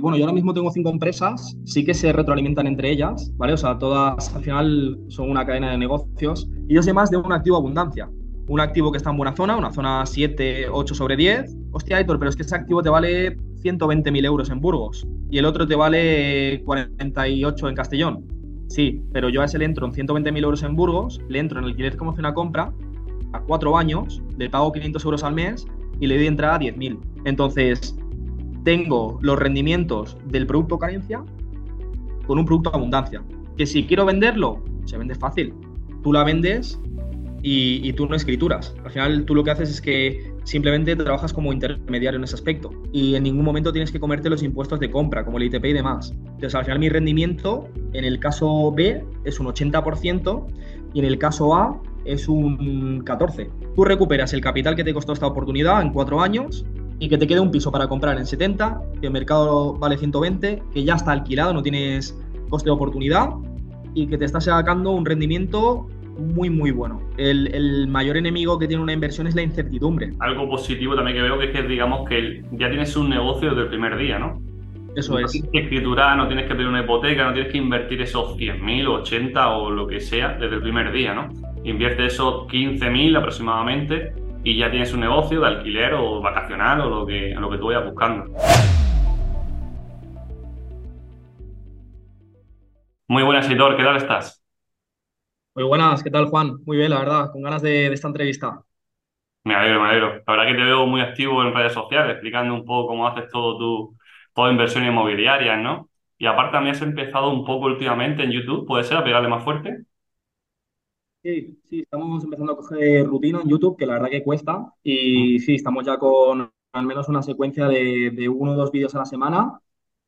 bueno, yo ahora mismo tengo cinco empresas, sí que se retroalimentan entre ellas, ¿vale? O sea, todas al final son una cadena de negocios y yo sé más de un activo abundancia. Un activo que está en buena zona, una zona 7, 8 sobre 10. Hostia, Aitor, pero es que ese activo te vale 120.000 euros en Burgos y el otro te vale 48 en Castellón. Sí, pero yo a ese le entro en 120.000 euros en Burgos, le entro en alquiler como hace una compra a cuatro años, le pago 500 euros al mes y le doy entrada a 10.000. Entonces, tengo los rendimientos del producto carencia con un producto abundancia. Que si quiero venderlo, se vende fácil. Tú la vendes y, tú no escrituras. Al final tú lo que haces es que simplemente trabajas como intermediario en ese aspecto y en ningún momento tienes que comerte los impuestos de compra, como el ITP y demás. Entonces al final mi rendimiento en el caso B es un 80% y en el caso A es un 14%. Tú recuperas el capital que te costó esta oportunidad en cuatro años y que te quede un piso para comprar en 70, que el mercado vale 120, que ya está alquilado, no tienes coste de oportunidad y que te está sacando un rendimiento muy, muy bueno. El, mayor enemigo que tiene una inversión es la incertidumbre. Algo positivo también que veo que es que, digamos, que ya tienes un negocio desde el primer día, ¿no? Eso es. No tienes que escriturar, no tienes que pedir una hipoteca, no tienes que invertir esos 100.000, 80 o lo que sea desde el primer día, ¿no? Invierte esos 15.000 aproximadamente y ya tienes un negocio de alquiler o vacacional o lo que, lo que tú vayas buscando. Muy buenas, Isidor, ¿qué tal estás? Muy buenas, ¿qué tal, Juan? Muy bien, la verdad, con ganas de, esta entrevista. Me alegro, me alegro. La verdad que te veo muy activo en redes sociales, explicando un poco cómo haces todo tu, toda inversión inmobiliaria, ¿no? Y aparte también has empezado un poco últimamente en YouTube, ¿puede ser a pegarle más fuerte? Sí, sí, estamos empezando a coger rutina en YouTube, que la verdad que cuesta. Y sí, estamos ya con al menos una secuencia de, uno o dos vídeos a la semana.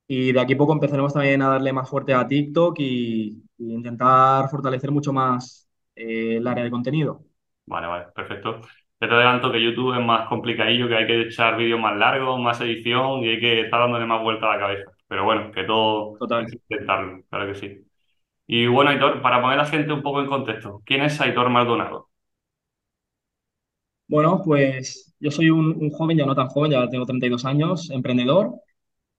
Y de aquí a poco empezaremos también a darle más fuerte a TikTok y, intentar fortalecer mucho más eh, el área de contenido. Vale, vale, perfecto. Te adelanto que YouTube es más complicadillo, que hay que echar vídeos más largos, más edición y hay que estar dándole más vuelta a la cabeza. Pero bueno, que todo Total. intentarlo, claro que sí. Y bueno, Aitor, para poner a la gente un poco en contexto, ¿quién es Aitor Maldonado? Bueno, pues yo soy un, joven, ya no tan joven, ya tengo 32 años, emprendedor,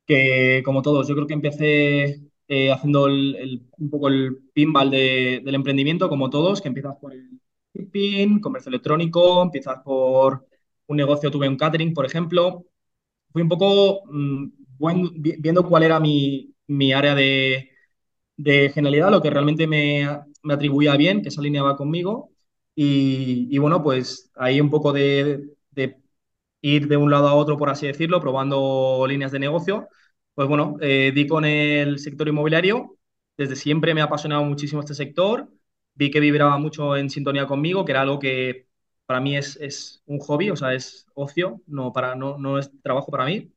que como todos, yo creo que empecé eh, haciendo un poco el pinball del emprendimiento, como todos, que empiezas por el shipping, comercio electrónico, empiezas por un negocio, tuve un catering, por ejemplo. Fui un poco mm, viendo cuál era mi área de, de genialidad, lo que realmente me, atribuía bien, que se alineaba conmigo. Y, bueno, pues ahí un poco de, ir de un lado a otro, por así decirlo, probando líneas de negocio. Pues bueno, eh, di con el sector inmobiliario. Desde siempre me ha apasionado muchísimo este sector. Vi que vibraba mucho en sintonía conmigo, que era algo que para mí es, es un hobby, o sea, es ocio, no, para, no, no es trabajo para mí.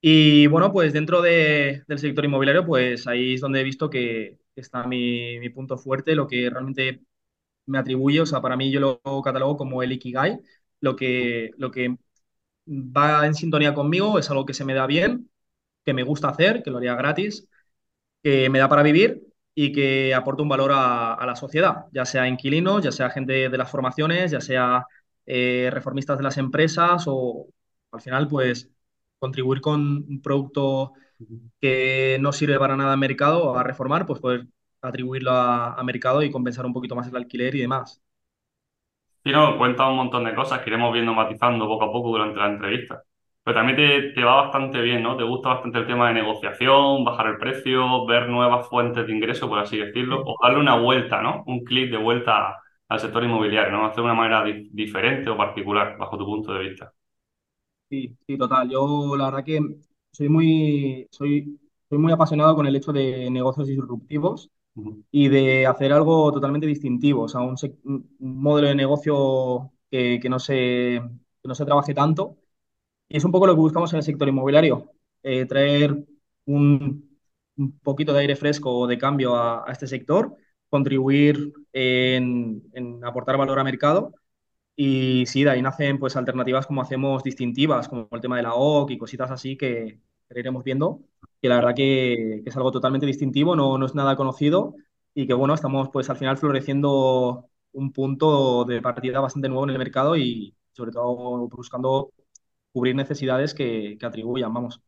Y bueno, pues dentro del sector inmobiliario, pues ahí es donde he visto que está mi, punto fuerte, lo que realmente me atribuye, o sea, para mí yo lo catalogo como el Ikigai, lo que, lo que va en sintonía conmigo, es algo que se me da bien, que me gusta hacer, que lo haría gratis, que me da para vivir y que aporta un valor a, la sociedad, ya sea inquilinos, ya sea gente de las formaciones, ya sea eh, reformistas de las empresas o al final, pues contribuir con un producto que no sirve para nada en mercado a reformar, pues poder atribuirlo a, mercado y compensar un poquito más el alquiler y demás. Sí, no, cuenta un montón de cosas que iremos viendo matizando poco a poco durante la entrevista. Pero también te, te, va bastante bien, ¿no? Te gusta bastante el tema de negociación, bajar el precio, ver nuevas fuentes de ingreso, por así decirlo, o darle una vuelta, ¿no? Un clic de vuelta al sector inmobiliario, ¿no? Hacer de una manera diferente o particular, bajo tu punto de vista. Sí, sí, total. Yo la verdad que soy muy, soy, soy muy apasionado con el hecho de negocios disruptivos y de hacer algo totalmente distintivo, o sea, un, modelo de negocio que, no se, no se trabaje tanto. Y es un poco lo que buscamos en el sector inmobiliario, eh, traer un, poquito de aire fresco o de cambio a, este sector, contribuir en, en aportar valor al mercado y sí, de ahí nacen pues alternativas como hacemos distintivas, como el tema de la OC y cositas así que, iremos viendo, que la verdad que, es algo totalmente distintivo, no, no, es nada conocido y que bueno, estamos pues al final floreciendo un punto de partida bastante nuevo en el mercado y sobre todo buscando cubrir necesidades que, que atribuyan, vamos.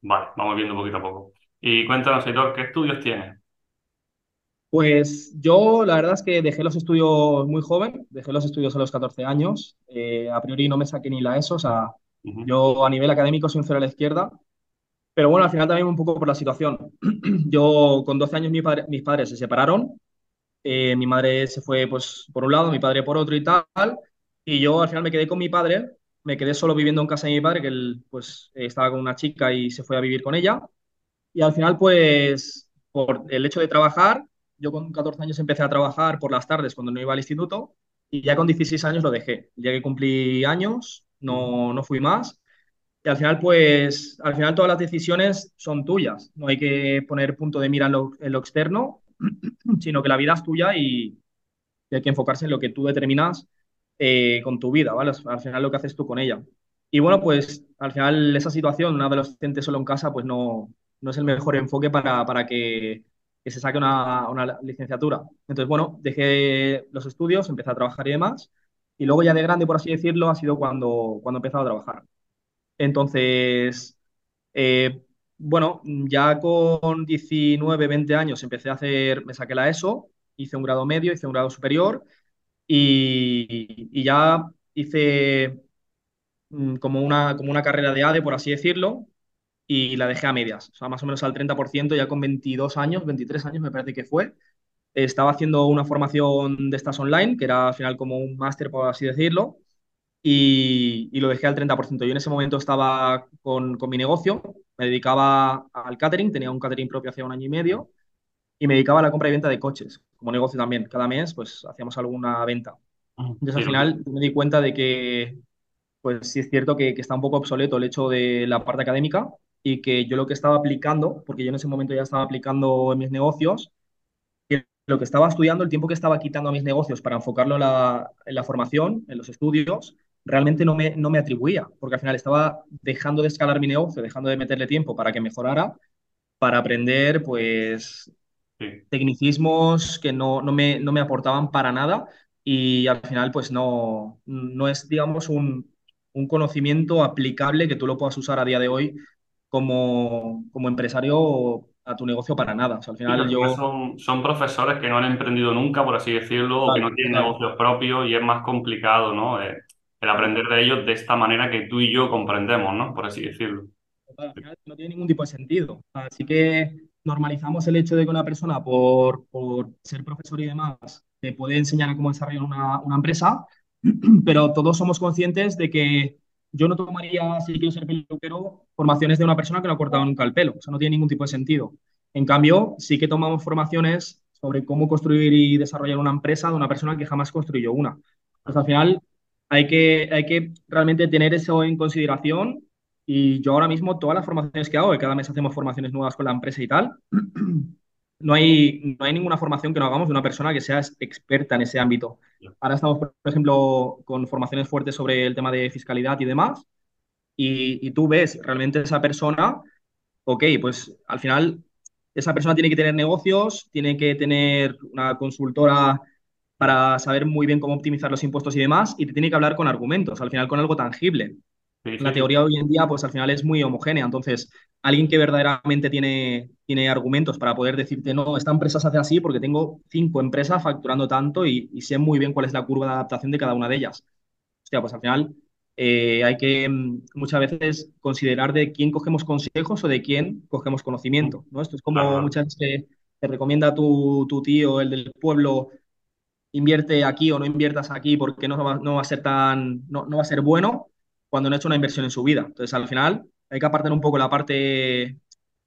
Vale, vamos viendo poquito a poco. Y cuéntanos, Aitor, ¿qué estudios tienes? Pues yo la verdad es que dejé los estudios muy joven, dejé los estudios a los 14 años, Eh, a priori no me saqué ni la ESO, o sea, yo a nivel académico soy un cero a la izquierda, pero bueno, al final también un poco por la situación. Yo con 12 años mi padre- mis padres se separaron, eh, mi madre se fue pues por un lado, mi padre por otro y tal, y yo al final me quedé con mi padre, me quedé solo viviendo en casa de mi padre, que él pues estaba con una chica y se fue a vivir con ella. Y al final, pues, por el hecho de trabajar, yo con 14 años empecé a trabajar por las tardes cuando no iba al instituto y ya con 16 años lo dejé. Ya que cumplí años, no, no fui más. Y al final, pues, al final todas las decisiones son tuyas. No hay que poner punto de mira en lo, externo, sino que la vida es tuya y, hay que enfocarse en lo que tú determinas eh, con tu vida, ¿vale? Al final lo que haces tú con ella. Y bueno, pues al final esa situación, un adolescente solo en casa, pues no, no es el mejor enfoque para, para que, que se saque una, licenciatura. Entonces, bueno, dejé los estudios, empecé a trabajar y demás. Y luego ya de grande, por así decirlo, ha sido cuando, cuando he empezado a trabajar. Entonces, eh, bueno, ya con 19 20 años empecé a hacer, me saqué la ESO, hice un grado medio, hice un grado superior y, y ya hice mm, como una, como una carrera de ADE, por así decirlo, y la dejé a medias, o sea, más o menos al 30% ya con 22 años, 23 años me parece que fue. Estaba haciendo una formación de estas online, que era al final como un máster, por así decirlo, y, y lo dejé al 30%. Yo en ese momento estaba con, con mi negocio, me dedicaba al catering, tenía un catering propio hace un año y medio, y me dedicaba a la compra y venta de coches, como negocio también. Cada mes, pues, hacíamos alguna venta. Ujú. Entonces, al final, me di cuenta de que, pues, sí es cierto que, que está un poco obsoleto el hecho de la parte académica y que yo lo que estaba aplicando, porque yo en ese momento ya estaba aplicando en mis negocios, que lo que estaba estudiando, el tiempo que estaba quitando a mis negocios para enfocarlo en la, en la formación, en los estudios, realmente no me, no me atribuía, porque al final estaba dejando de escalar mi negocio, dejando de meterle tiempo para que mejorara, para aprender, pues, sí. tecnicismos que no, no me, no me aportaban para nada y al final pues no, no es, digamos, un, un conocimiento aplicable que tú lo puedas usar a día de hoy como, como empresario a tu negocio para nada. O sea, al final yo... son, son profesores que no han emprendido nunca, por así decirlo, o que no tienen negocios propios y es más complicado, ¿no? Eh, el aprender de ellos de esta manera que tú y yo comprendemos, ¿no? Por así decirlo. Total, al final no tiene ningún tipo de sentido. Así que normalizamos el hecho de que una persona, por, por ser profesor y demás, te puede enseñar a cómo desarrollar una, una empresa, pero todos somos conscientes de que yo no tomaría, si quiero ser peluquero, formaciones de una persona que no ha cortado nunca el pelo. Eso no tiene ningún tipo de sentido. En cambio, sí que tomamos formaciones sobre cómo construir y desarrollar una empresa de una persona que jamás construyó una. Pues al final hay que, hay que realmente tener eso en consideración y yo ahora mismo, todas las formaciones que hago, cada mes hacemos formaciones nuevas con la empresa y tal, no hay, no hay ninguna formación que no hagamos de una persona que sea experta en ese ámbito. Ahora estamos, por ejemplo, con formaciones fuertes sobre el tema de fiscalidad y demás, y, y tú ves realmente esa persona, ok, pues al final esa persona tiene que tener negocios, tiene que tener una consultora para saber muy bien cómo optimizar los impuestos y demás, y te tiene que hablar con argumentos, al final con algo tangible Sí, la sí, teoría hoy en día, pues al final es muy homogénea. Entonces, alguien que verdaderamente tiene, tiene argumentos para poder decirte, no, esta empresa se hace así porque tengo cinco empresas facturando tanto y, y sé muy bien cuál es la curva de adaptación de cada una de ellas. Hostia, pues al final eh, hay que mm, muchas veces considerar de quién cogemos consejos o de quién cogemos conocimiento, ¿no? Esto es como muchas veces que te recomienda tu, tu tío, el del pueblo, invierte aquí o no inviertas aquí porque no va, no va a ser tan, no, no va a ser bueno cuando no ha hecho una inversión en su vida. Entonces, al final, hay que apartar un poco la parte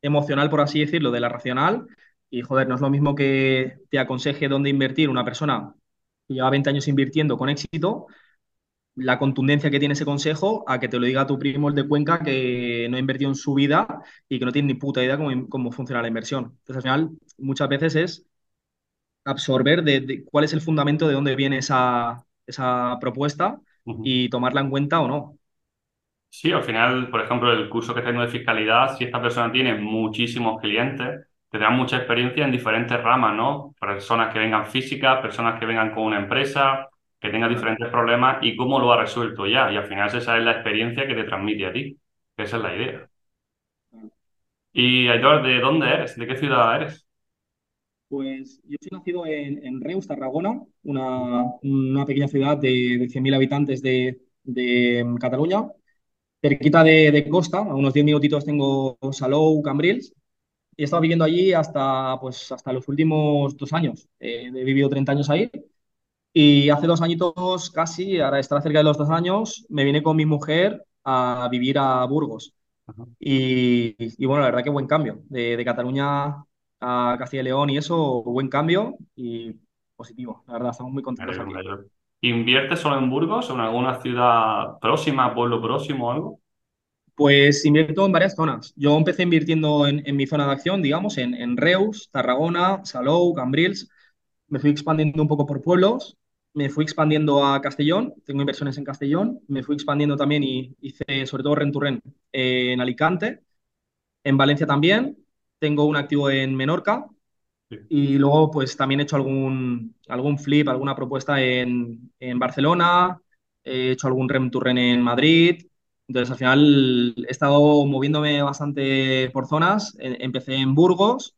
emocional, por así decirlo, de la racional. Y, joder, no es lo mismo que te aconseje dónde invertir una persona que lleva 20 años invirtiendo con éxito, la contundencia que tiene ese consejo, a que te lo diga tu primo el de Cuenca que no ha invertido en su vida y que no tiene ni puta idea cómo, cómo funciona la inversión. Entonces, al final, muchas veces es absorber de, de cuál es el fundamento de dónde viene esa, esa propuesta y tomarla en cuenta o no. Sí, al final, por ejemplo, el curso que tengo de fiscalidad, si esta persona tiene muchísimos clientes, tendrá mucha experiencia en diferentes ramas, ¿no? Personas que vengan físicas, personas que vengan con una empresa, que tengan diferentes problemas y cómo lo ha resuelto ya. Y al final esa es la experiencia que te transmite a ti. Esa es la idea. Y Aitor, ¿de dónde eres? ¿De qué ciudad eres? Pues yo soy nacido en, en Reus, Tarragona, una, una pequeña ciudad de, de 100.000 habitantes de, de mm, Cataluña, cerquita de, de costa, a unos 10 minutitos tengo Salou, Cambrils, y he estado viviendo allí hasta, pues, hasta los últimos dos años. Eh, he vivido 30 años ahí y hace dos añitos casi, ahora estará cerca de los dos años, me vine con mi mujer a vivir a Burgos. Y, y bueno, la verdad que buen cambio. De, de Cataluña a Castilla y León y eso, buen cambio y positivo. La verdad, estamos muy Me contentos alegro, ¿Inviertes solo en Burgos o en alguna ciudad próxima, pueblo próximo o algo? Pues invierto en varias zonas. Yo empecé invirtiendo en, mi zona de acción, digamos, en, en Reus, Tarragona, Salou, Cambrils. Me fui expandiendo un poco por pueblos. Me fui expandiendo a Castellón. Tengo inversiones en Castellón. Me fui expandiendo también y hice sobre todo rent to rent eh, en Alicante. En Valencia también. Tengo un activo en Menorca Y luego, pues también he hecho algún, algún flip, alguna propuesta en, en Barcelona, he hecho algún rem en Madrid. Entonces, al final he estado moviéndome bastante por zonas. E- Empecé en Burgos,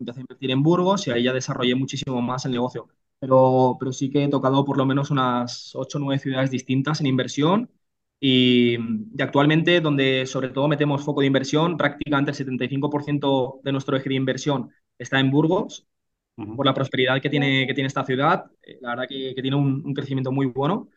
empecé a invertir en Burgos y ahí ya desarrollé muchísimo más el negocio. Pero, pero sí que he tocado por lo menos unas 8 o 9 ciudades distintas en inversión. Y, y actualmente, donde sobre todo metemos foco de inversión, prácticamente el 75% de nuestro eje de inversión está en Burgos, por la prosperidad que tiene, que tiene esta ciudad. Eh, La verdad que, que tiene un, un crecimiento muy bueno.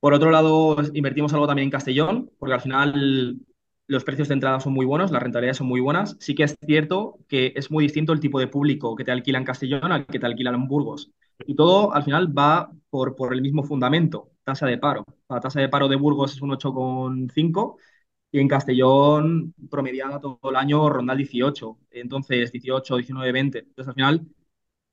Por otro lado, invertimos algo también en Castellón, porque al final los precios de entrada son muy buenos, las rentabilidades son muy buenas. Sí que es cierto que es muy distinto el tipo de público que te alquila en Castellón al que te alquila en Burgos. Y todo al final va por, por el mismo fundamento, tasa de paro. La tasa de paro de Burgos es un 8,5 y en Castellón promediada todo el año ronda el 18. Entonces, 18, 19, 20. Entonces, al final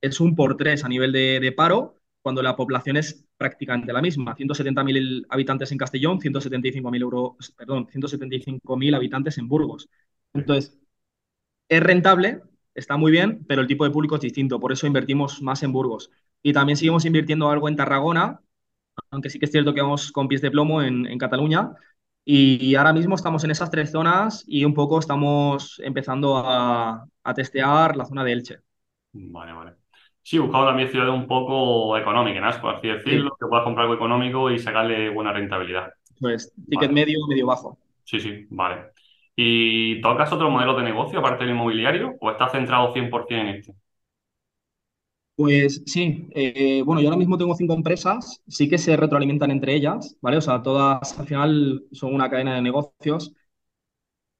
es un por tres a nivel de, de paro, cuando la población es prácticamente la misma. 170.000 habitantes en Castellón, 175.000 euros, perdón, 175.000 habitantes en Burgos. Entonces, es rentable, está muy bien, pero el tipo de público es distinto, por eso invertimos más en Burgos. Y también seguimos invirtiendo algo en Tarragona, aunque sí que es cierto que vamos con pies de plomo en, en Cataluña. Y, ahora mismo estamos en esas tres zonas y un poco estamos empezando a, a testear la zona de Elche. Vale, vale. Sí, buscaba también ciudades un poco económicas. Por así decirlo, Sí, que puedas comprar algo económico y sacarle buena rentabilidad. pues ticket Vale, medio, medio bajo. sí, sí, vale. ¿Y tocas otro modelo de negocio aparte del inmobiliario o estás centrado 100% en este? Pues sí, eh, bueno, yo ahora mismo tengo cinco empresas, sí que se retroalimentan entre ellas, ¿vale? O sea, todas al final son una cadena de negocios,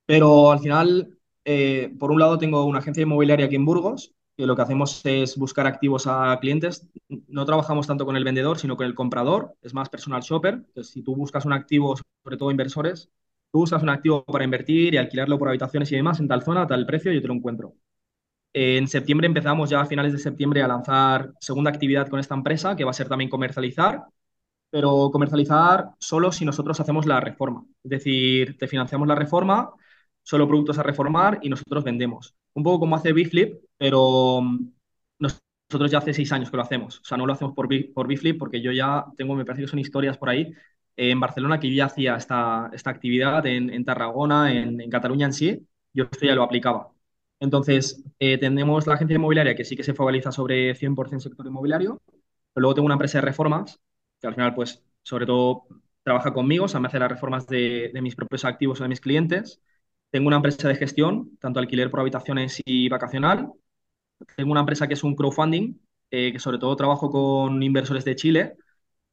pero al final, eh, por un lado tengo una agencia inmobiliaria aquí en Burgos, que lo que hacemos es buscar activos a clientes. No trabajamos tanto con el vendedor, sino con el comprador, es más personal shopper. Entonces, si tú buscas un activo, sobre todo inversores, tú buscas un activo para invertir y alquilarlo por habitaciones y demás en tal zona, a tal precio, yo te lo encuentro. En septiembre empezamos ya a finales de septiembre a lanzar segunda actividad con esta empresa, que va a ser también comercializar, pero comercializar solo si nosotros hacemos la reforma. Es decir, te financiamos la reforma, solo productos a reformar y nosotros vendemos. Un poco como hace Biflip, pero mm, nosotros ya hace seis años que lo hacemos. O sea, no lo hacemos por, por Biflip porque yo ya tengo, me parece que son historias por ahí en Barcelona que yo ya hacía esta, esta actividad en, en Tarragona, en, en Cataluña en sí, yo esto ya lo aplicaba. Entonces, eh, tenemos la agencia inmobiliaria que sí que se focaliza sobre 100% sector inmobiliario, pero luego tengo una empresa de reformas que al final, pues, sobre todo trabaja conmigo, o sea, me hace las reformas de, mis propios activos o de mis clientes. Tengo una empresa de gestión, tanto alquiler por habitaciones y vacacional. Tengo una empresa que es un crowdfunding, eh, que sobre todo trabajo con inversores de Chile.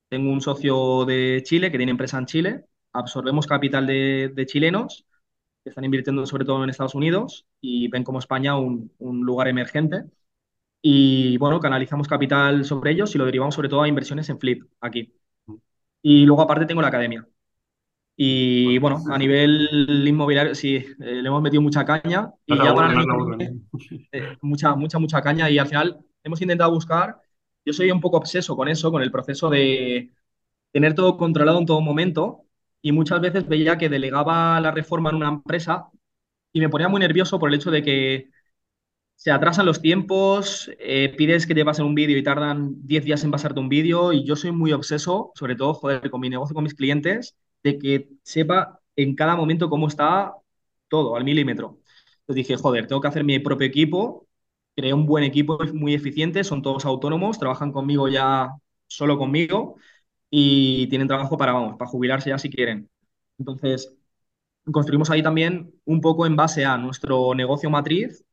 Tengo un socio de Chile que tiene empresa en Chile. Absorbemos capital de chilenos que están invirtiendo sobre todo en Estados Unidos y ven como España un, un lugar emergente. Y bueno, canalizamos capital sobre ellos y lo derivamos sobre todo a inversiones en Flip aquí. Y luego aparte tengo la academia. Y Bueno, a nivel inmobiliario sí, eh, le hemos metido mucha caña no y te ya para no eh, mucha, mucha, mucha caña y al final hemos intentado buscar, yo soy un poco obseso con eso, con el proceso de tener todo controlado en todo momento y muchas veces veía que delegaba la reforma en una empresa y me ponía muy nervioso por el hecho de que se atrasan los tiempos, eh, pides que te pasen un vídeo y tardan 10 días en pasarte un vídeo y yo soy muy obseso, sobre todo, joder, con mi negocio, con mis clientes, de que sepa en cada momento cómo está todo, al milímetro. Entonces dije, joder, tengo que hacer mi propio equipo. Creé un buen equipo muy eficiente, son todos autónomos, trabajan conmigo ya solo conmigo y tienen trabajo para, vamos, para jubilarse ya si quieren. Entonces, construimos ahí también un poco en base a nuestro negocio matriz,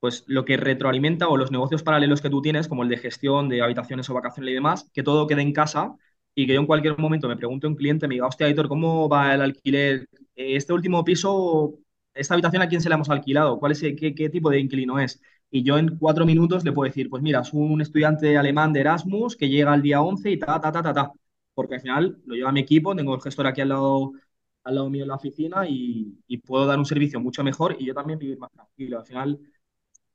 pues lo que retroalimenta o los negocios paralelos que tú tienes, como el de gestión de habitaciones o vacaciones y demás, que todo quede en casa y que yo en cualquier momento me pregunte un cliente, me diga, hostia, ¿cómo va el alquiler? Eh, Este último piso, esta habitación, ¿a quién se la hemos alquilado? ¿Cuál es, qué, qué tipo de inquilino es? Y yo en cuatro minutos le puedo decir, pues mira, es un estudiante alemán de Erasmus que llega al día 11 y ta, ta, ta, ta, ta. Porque al final lo lleva mi equipo, tengo el gestor aquí al lado, al lado mío en la oficina y, y puedo dar un servicio mucho mejor y yo también vivir más tranquilo. Al final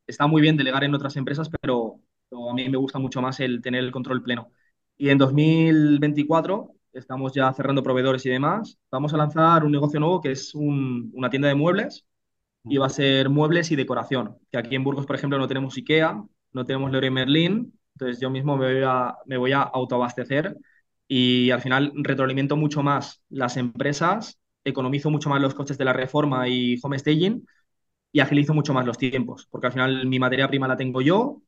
está muy bien delegar en otras empresas, pero, pero a mí me gusta mucho más el tener el control pleno. Y en 2024 estamos ya cerrando proveedores y demás. Vamos a lanzar un negocio nuevo que es un- una tienda de muebles va a ser muebles y decoración. Que aquí en Burgos, por ejemplo, no tenemos IKEA, no tenemos Leroy Merlin, entonces yo mismo me voy a, me voy a autoabastecer y al final retroalimento mucho más las empresas, economizo mucho más los costes de la reforma y home staging y agilizo mucho más los tiempos, porque al final mi materia prima la tengo yo,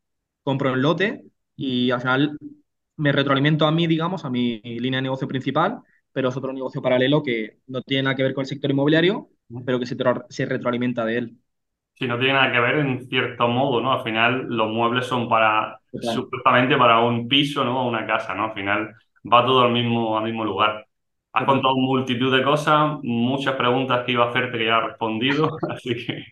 compro en lote y al final me retroalimento a mí, digamos, a mi línea de negocio principal, pero es otro negocio paralelo que no tiene nada que ver con el sector inmobiliario, pero que se, tro- se retroalimenta de él. Sí, no tiene nada que ver en cierto modo, ¿no? Al final los muebles son para, supuestamente para un piso, ¿no? Una casa, ¿no? Al final va todo al mismo, al mismo lugar. Has total. contado multitud de cosas, muchas preguntas que iba a hacerte que ya has respondido, así que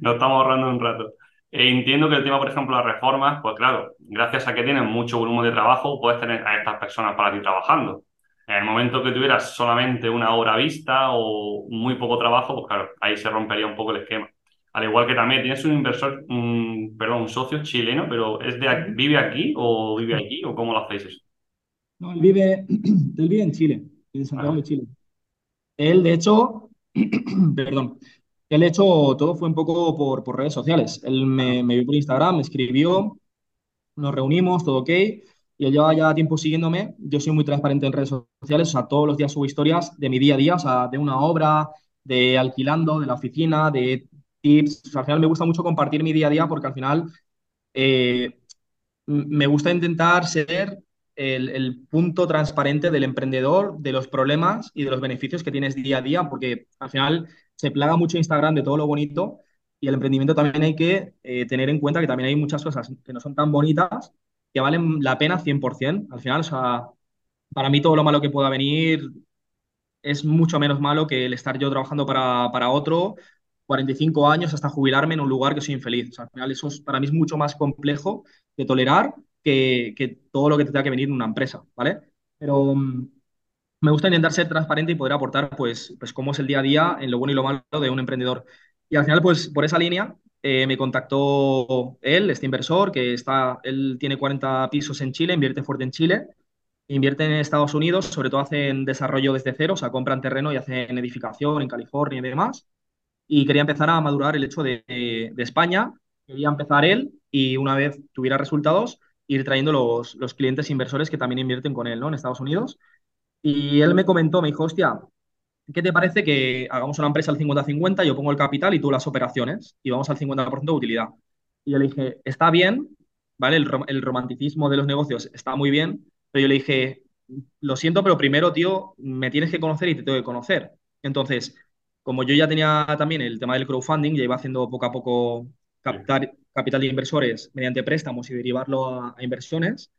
nos estamos ahorrando un rato. E entiendo que el tema, por ejemplo, las reformas, pues claro, gracias a que tienes mucho volumen de trabajo, puedes tener a estas personas para ti trabajando. En el momento que tuvieras solamente una hora vista o muy poco trabajo, pues claro, ahí se rompería un poco el esquema. Al igual que también tienes un inversor, un, perdón, un socio chileno, pero ¿es de, vive aquí o vive allí o cómo lo hacéis eso? No, él vive, él vive en Chile, en Santiago de Chile. Él, de hecho, perdón, él, de hecho, todo fue un poco por, por redes sociales. Él me, me vio por Instagram, me escribió, nos reunimos, todo ok, y él lleva ya tiempo siguiéndome. Yo soy muy transparente en redes sociales, o sea, todos los días subo historias de mi día a día, o sea, de una obra, de alquilando, de la oficina, de tips. O sea, al final me gusta mucho compartir mi día a día porque al final eh, me gusta intentar ser el, el punto transparente del emprendedor, de los problemas y de los beneficios que tienes día a día, porque al final se plaga mucho Instagram de todo lo bonito y el emprendimiento también hay que eh, tener en cuenta que también hay muchas cosas que no son tan bonitas, que valen la pena 100%. Al final, o sea, para mí todo lo malo que pueda venir es mucho menos malo que el estar yo trabajando para, para otro 45 años hasta jubilarme en un lugar que soy infeliz. O sea, al final eso es, para mí es mucho más complejo de tolerar que, que todo lo que te tenga que venir en una empresa, ¿vale? Pero mm, me gusta intentar ser transparente y poder aportar, pues, pues cómo es el día a día en lo bueno y lo malo de un emprendedor. Y al final, pues, por esa línea, eh, me contactó él, este inversor, que está, él tiene 40 pisos en Chile, invierte fuerte en Chile, invierte en Estados Unidos, sobre todo hacen desarrollo desde cero, o sea, compran terreno y hacen edificación en California y demás. Y quería empezar a madurar el hecho de, de, España, quería empezar él y una vez tuviera resultados, ir trayendo los, los clientes inversores que también invierten con él, ¿no? En Estados Unidos. Y él me comentó, me dijo, hostia, ¿qué te parece que hagamos una empresa al 50-50, yo pongo el capital y tú las operaciones y vamos al 50% de utilidad? Y yo le dije, está bien, ¿vale? El, rom- el romanticismo de los negocios está muy bien, pero yo le dije, lo siento, pero primero, tío, me tienes que conocer y te tengo que conocer. Entonces, como yo ya tenía también el tema del crowdfunding, ya iba haciendo poco a poco captar capital de inversores mediante préstamos y derivarlo a a inversiones,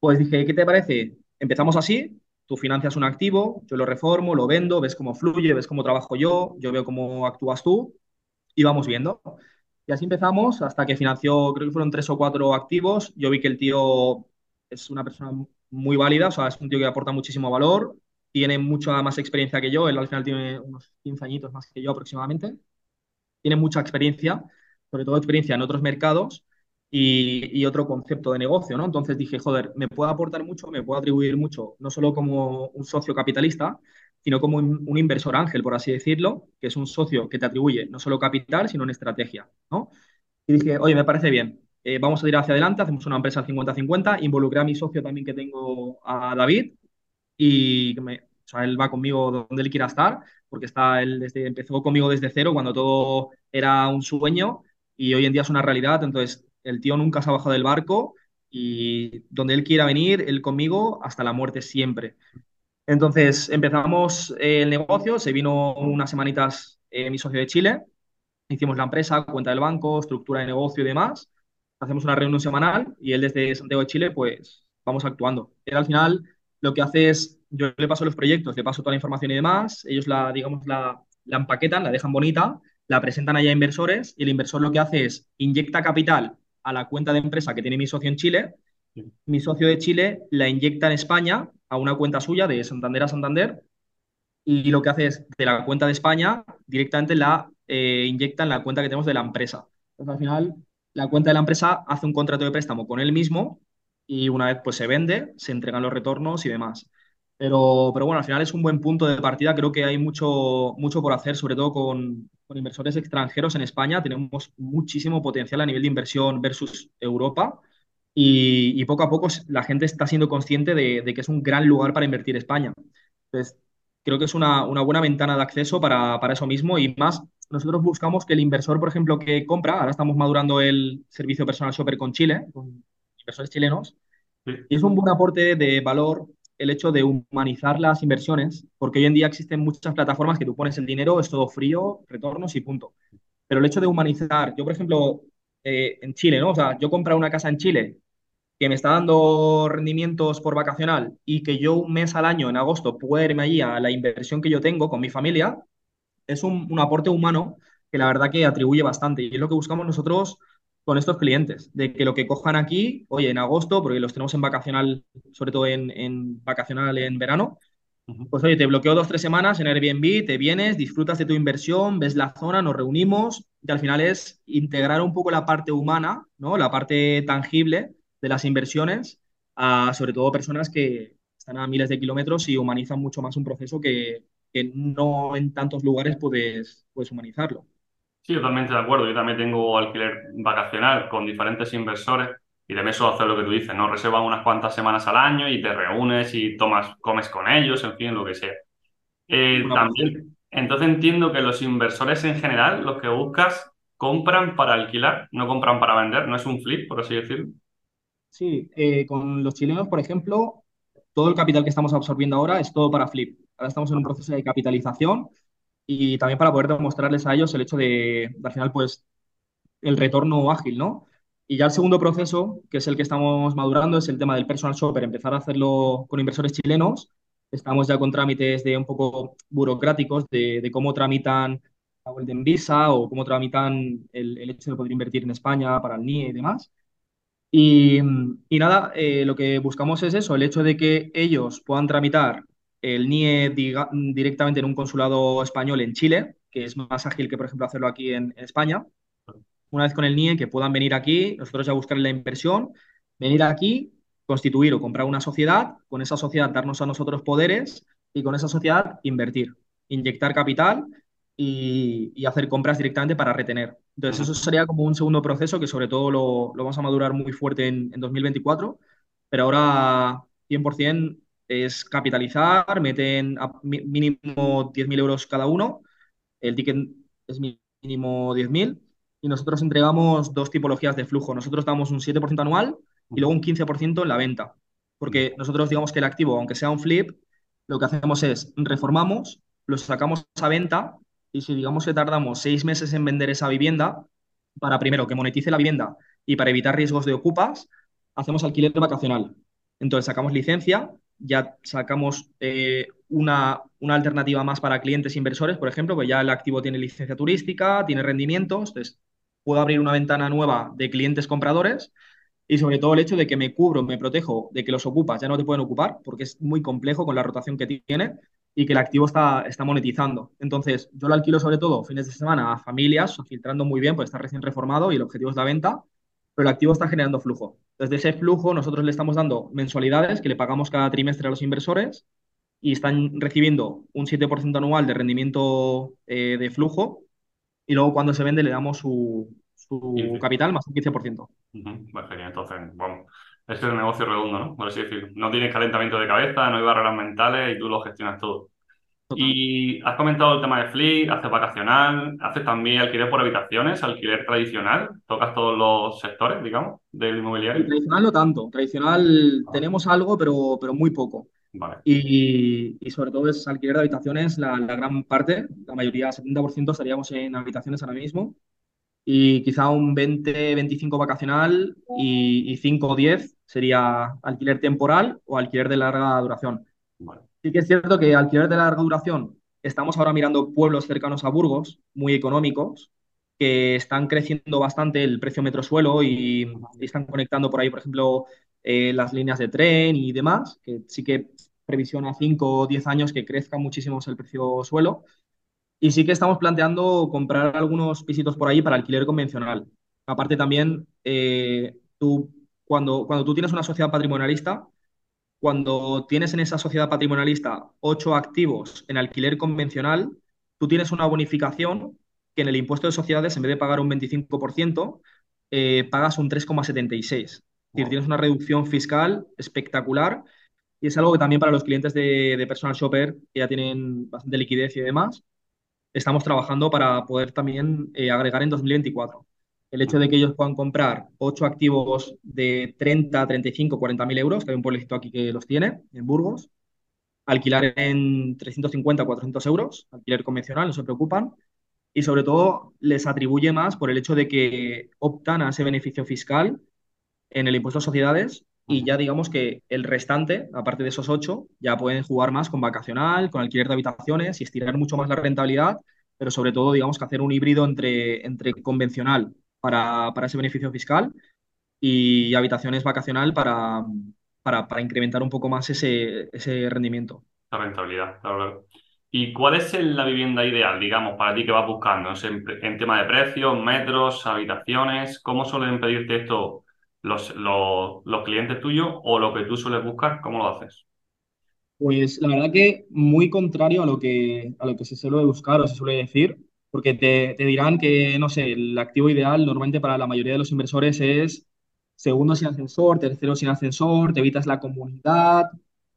pues dije, ¿qué te parece? Empezamos así, tú financias un activo, yo lo reformo, lo vendo, ves cómo fluye, ves cómo trabajo yo, yo veo cómo actúas tú y vamos viendo. Y así empezamos hasta que financió, creo que fueron tres o cuatro activos. Yo vi que el tío es una persona muy válida, o sea, es un tío que aporta muchísimo valor, tiene mucha más experiencia que yo, él al final tiene unos 15 añitos más que yo aproximadamente tiene mucha experiencia, sobre todo experiencia en otros mercados y, y otro concepto de negocio, ¿no? Entonces dije, joder, me puede aportar mucho, me puede atribuir mucho, no solo como un socio capitalista, sino como un, un inversor ángel, por así decirlo, que es un socio que te atribuye no solo capital, sino una estrategia, ¿no? Y dije, oye, me parece bien, eh, vamos a ir hacia adelante, hacemos una empresa 50-50, involucré a mi socio también que tengo, a David, y me, O sea, él va conmigo donde él quiera estar, porque está, él desde, empezó conmigo desde cero, cuando todo era un sueño y hoy en día es una realidad. Entonces, el tío nunca se ha bajado del barco y donde él quiera venir, él conmigo, hasta la muerte siempre. Entonces, empezamos el negocio, se vino unas semanitas eh, mi socio de Chile, hicimos la empresa, cuenta del banco, estructura de negocio y demás. Hacemos una reunión semanal y él desde Santiago de Chile, pues vamos actuando. Él al final lo que hace es, yo le paso los proyectos, le paso toda la información y demás, ellos la, digamos, la, la empaquetan, la dejan bonita, la presentan allá a inversores y el inversor lo que hace es inyecta capital a la cuenta de empresa que tiene mi socio en Chile, mi socio de Chile la inyecta en España a una cuenta suya de Santander a Santander y lo que hace es de la cuenta de España directamente la eh, inyecta en la cuenta que tenemos de la empresa. Entonces al final la cuenta de la empresa hace un contrato de préstamo con él mismo y una vez pues se vende, se entregan los retornos y demás. Pero, pero bueno, al final es un buen punto de partida. Creo que hay mucho, mucho por hacer, sobre todo con, con inversores extranjeros en España. Tenemos muchísimo potencial a nivel de inversión versus Europa. Y, y poco a poco la gente está siendo consciente de, de, que es un gran lugar para invertir España. Entonces, creo que es una, una buena ventana de acceso para, para, eso mismo y más, nosotros buscamos que el inversor, por ejemplo, que compra, ahora estamos madurando el servicio personal shopper con Chile, con inversores chilenos, sí. y es un buen aporte de valor el hecho de humanizar las inversiones, porque hoy en día existen muchas plataformas que tú pones el dinero, es todo frío, retornos y punto. Pero el hecho de humanizar, yo por ejemplo, eh, en Chile, ¿no? O sea, yo comprar una casa en Chile que me está dando rendimientos por vacacional y que yo un mes al año, en agosto, pueda irme allí a la inversión que yo tengo con mi familia, es un, un aporte humano que la verdad que atribuye bastante. Y es lo que buscamos nosotros con estos clientes, de que lo que cojan aquí, oye, en agosto, porque los tenemos en vacacional, sobre todo en, en vacacional en verano, pues oye, te bloqueo dos, tres semanas en Airbnb, te vienes, disfrutas de tu inversión, ves la zona, nos reunimos y al final es integrar un poco la parte humana, ¿no? La parte tangible de las inversiones a sobre todo personas que están a miles de kilómetros y humanizan mucho más un proceso que, que no en tantos lugares puedes, puedes humanizarlo. Sí, totalmente de acuerdo. Yo también tengo alquiler vacacional con diferentes inversores y también suelo hacer lo que tú dices, ¿no? Reservas unas cuantas semanas al año y te reúnes y tomas, comes con ellos, en fin, lo que sea. Eh, también, entonces entiendo que los inversores en general, los que buscas, compran para alquilar, no compran para vender, no es un flip, por así decirlo. Sí, eh, con los chilenos, por ejemplo, todo el capital que estamos absorbiendo ahora es todo para flip. Ahora estamos en un proceso de capitalización y también para poder demostrarles a ellos el hecho de, de, al final, pues, el retorno ágil, ¿no? Y ya el segundo proceso, que es el que estamos madurando, es el tema del personal shopper, empezar a hacerlo con inversores chilenos. Estamos ya con trámites de un poco burocráticos de, de cómo tramitan la Golden Visa o cómo tramitan el, el, hecho de poder invertir en España para el NIE y demás. Y, y nada, eh, lo que buscamos es eso, el hecho de que ellos puedan tramitar el NIE diga, directamente en un consulado español en Chile, que es más ágil que, por ejemplo, hacerlo aquí en, en, España. Una vez con el NIE, que puedan venir aquí, nosotros ya buscar la inversión, venir aquí, constituir o comprar una sociedad, con esa sociedad darnos a nosotros poderes y con esa sociedad invertir, inyectar capital y, y hacer compras directamente para retener. Entonces, eso sería como un segundo proceso que sobre todo lo, lo vamos a madurar muy fuerte en, en 2024, pero ahora 100% es capitalizar, meten mínimo 10.000 euros cada uno, el ticket es mínimo 10.000 y nosotros entregamos dos tipologías de flujo. Nosotros damos un 7% anual y luego un 15% en la venta, porque nosotros digamos que el activo, aunque sea un flip, lo que hacemos es reformamos, lo sacamos a venta y si digamos que tardamos seis meses en vender esa vivienda, para primero que monetice la vivienda y para evitar riesgos de ocupas, hacemos alquiler vacacional. Entonces sacamos licencia ya sacamos eh, una, una, alternativa más para clientes inversores, por ejemplo, pues ya el activo tiene licencia turística, tiene rendimientos, entonces puedo abrir una ventana nueva de clientes compradores y sobre todo el hecho de que me cubro, me protejo de que los ocupas ya no te pueden ocupar porque es muy complejo con la rotación que tiene y que el activo está, está monetizando. Entonces, yo lo alquilo sobre todo fines de semana a familias, filtrando muy bien, pues está recién reformado y el objetivo es la venta pero el activo está generando flujo. Desde ese flujo nosotros le estamos dando mensualidades que le pagamos cada trimestre a los inversores y están recibiendo un 7% anual de rendimiento eh, de flujo y luego cuando se vende le damos su, su capital más un 15%. Uh -huh. Pues genial, entonces, vamos, es el negocio redondo, ¿no? Por así decirlo. No tienes calentamiento de cabeza, no hay barreras mentales y tú lo gestionas todo. Y has comentado el tema de Flip, haces vacacional, haces también alquiler por habitaciones, alquiler tradicional, tocas todos los sectores, digamos, del Y inmobiliario. tradicional no tanto. Tradicional Ah, tenemos algo, pero, pero muy poco. Vale, Y, y sobre todo es alquiler de habitaciones, la, la gran parte, la mayoría, 70% estaríamos en habitaciones ahora mismo. Y quizá un 20-25 vacacional y, y 5 o 10 sería alquiler temporal o alquiler de larga duración. vale. Sí que es cierto que alquiler de larga duración, estamos ahora mirando pueblos cercanos a Burgos, muy económicos, que están creciendo bastante el precio metro suelo y, y están conectando por ahí, por ejemplo, eh, las líneas de tren y demás, que sí que previsión a 5 o 10 años que crezca muchísimo el precio suelo. Y sí que estamos planteando comprar algunos pisitos por ahí para alquiler convencional. Aparte también, eh, tú, cuando, cuando tú tienes una sociedad patrimonialista, cuando tienes en esa sociedad patrimonialista ocho activos en alquiler convencional, tú tienes una bonificación que en el impuesto de sociedades, en vez de pagar un 25%, eh, pagas un 3,76%. Es decir, tienes una reducción fiscal espectacular y es algo que también para los clientes de, de Personal Shopper, que ya tienen bastante liquidez y demás, estamos trabajando para poder también eh, agregar en 2024. El hecho de que ellos puedan comprar ocho activos de 30, 35, 40 mil euros, que hay un pueblecito aquí que los tiene, en Burgos, alquilar en 350, 400 euros, alquiler convencional, no se preocupan, y sobre todo les atribuye más por el hecho de que optan a ese beneficio fiscal en el impuesto a sociedades y ya digamos que el restante, aparte de esos ocho, ya pueden jugar más con vacacional, con alquiler de habitaciones y estirar mucho más la rentabilidad, pero sobre todo digamos que hacer un híbrido entre, entre convencional para, para ese beneficio fiscal y habitaciones vacacional para, para, para incrementar un poco más ese, ese rendimiento. La rentabilidad, claro, claro. ¿Y cuál es la vivienda ideal, digamos, para ti que vas buscando? En tema de precios, metros, habitaciones, ¿cómo suelen pedirte esto los, los, los clientes tuyos o lo que tú sueles buscar? ¿Cómo lo haces? Pues la verdad que muy contrario a lo que, a lo que se suele buscar o se suele decir, porque te, te dirán que, no sé, el activo ideal normalmente para la mayoría de los inversores es segundo sin ascensor, tercero sin ascensor, te evitas la comunidad,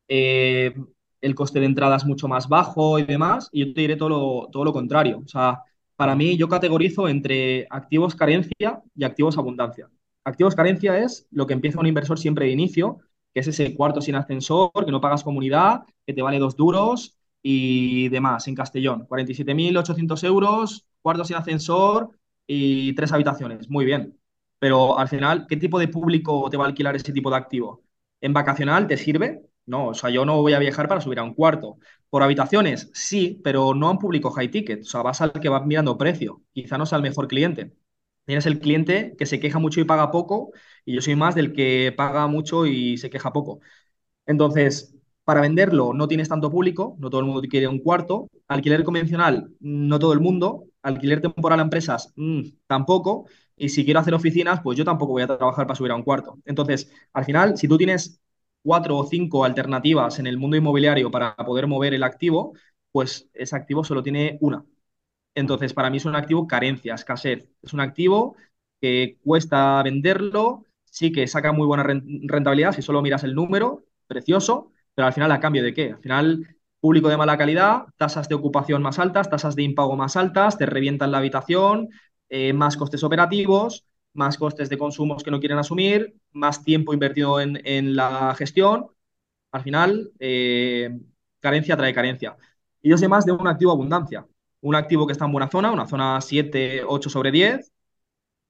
eh, el coste de entrada es mucho más bajo y demás, y yo te diré todo lo, todo lo contrario. O sea, para mí yo categorizo entre activos carencia y activos abundancia. Activos carencia es lo que empieza un inversor siempre de inicio que es ese cuarto sin ascensor, que no pagas comunidad, que te vale dos duros y demás, en Castellón. 47.800 euros, cuarto sin ascensor y tres habitaciones. Muy bien. Pero al final, ¿qué tipo de público te va a alquilar ese tipo de activo? ¿En vacacional te sirve? No, o sea, yo no voy a viajar para subir a un cuarto. ¿Por habitaciones? Sí, pero no un público high ticket. O sea, vas al que va mirando precio. Quizá no sea el mejor cliente. Tienes el cliente que se queja mucho y paga poco, y yo soy más del que paga mucho y se queja poco. Entonces, para venderlo no tienes tanto público, no todo el mundo quiere un cuarto. Alquiler convencional, no todo el mundo. Alquiler temporal a empresas, mm, tampoco. Y si quiero hacer oficinas, pues yo tampoco voy a trabajar para subir a un cuarto. Entonces, al final, si tú tienes cuatro o cinco alternativas en el mundo inmobiliario para poder mover el activo, pues ese activo solo tiene una. Entonces, para mí es un activo carencia, escasez. Es un activo que cuesta venderlo, sí que saca muy buena ren- rentabilidad si solo miras el número, precioso, pero al final, ¿a cambio de qué? Al final, público de mala calidad, tasas de ocupación más altas, tasas de impago más altas, te revientan la habitación, eh, más costes operativos, más costes de consumos que no quieren asumir, más tiempo invertido en, en la gestión. Al final, eh, carencia trae carencia. Y yo sé más de un activo abundancia un activo que está en buena zona, una zona 7, 8 sobre 10,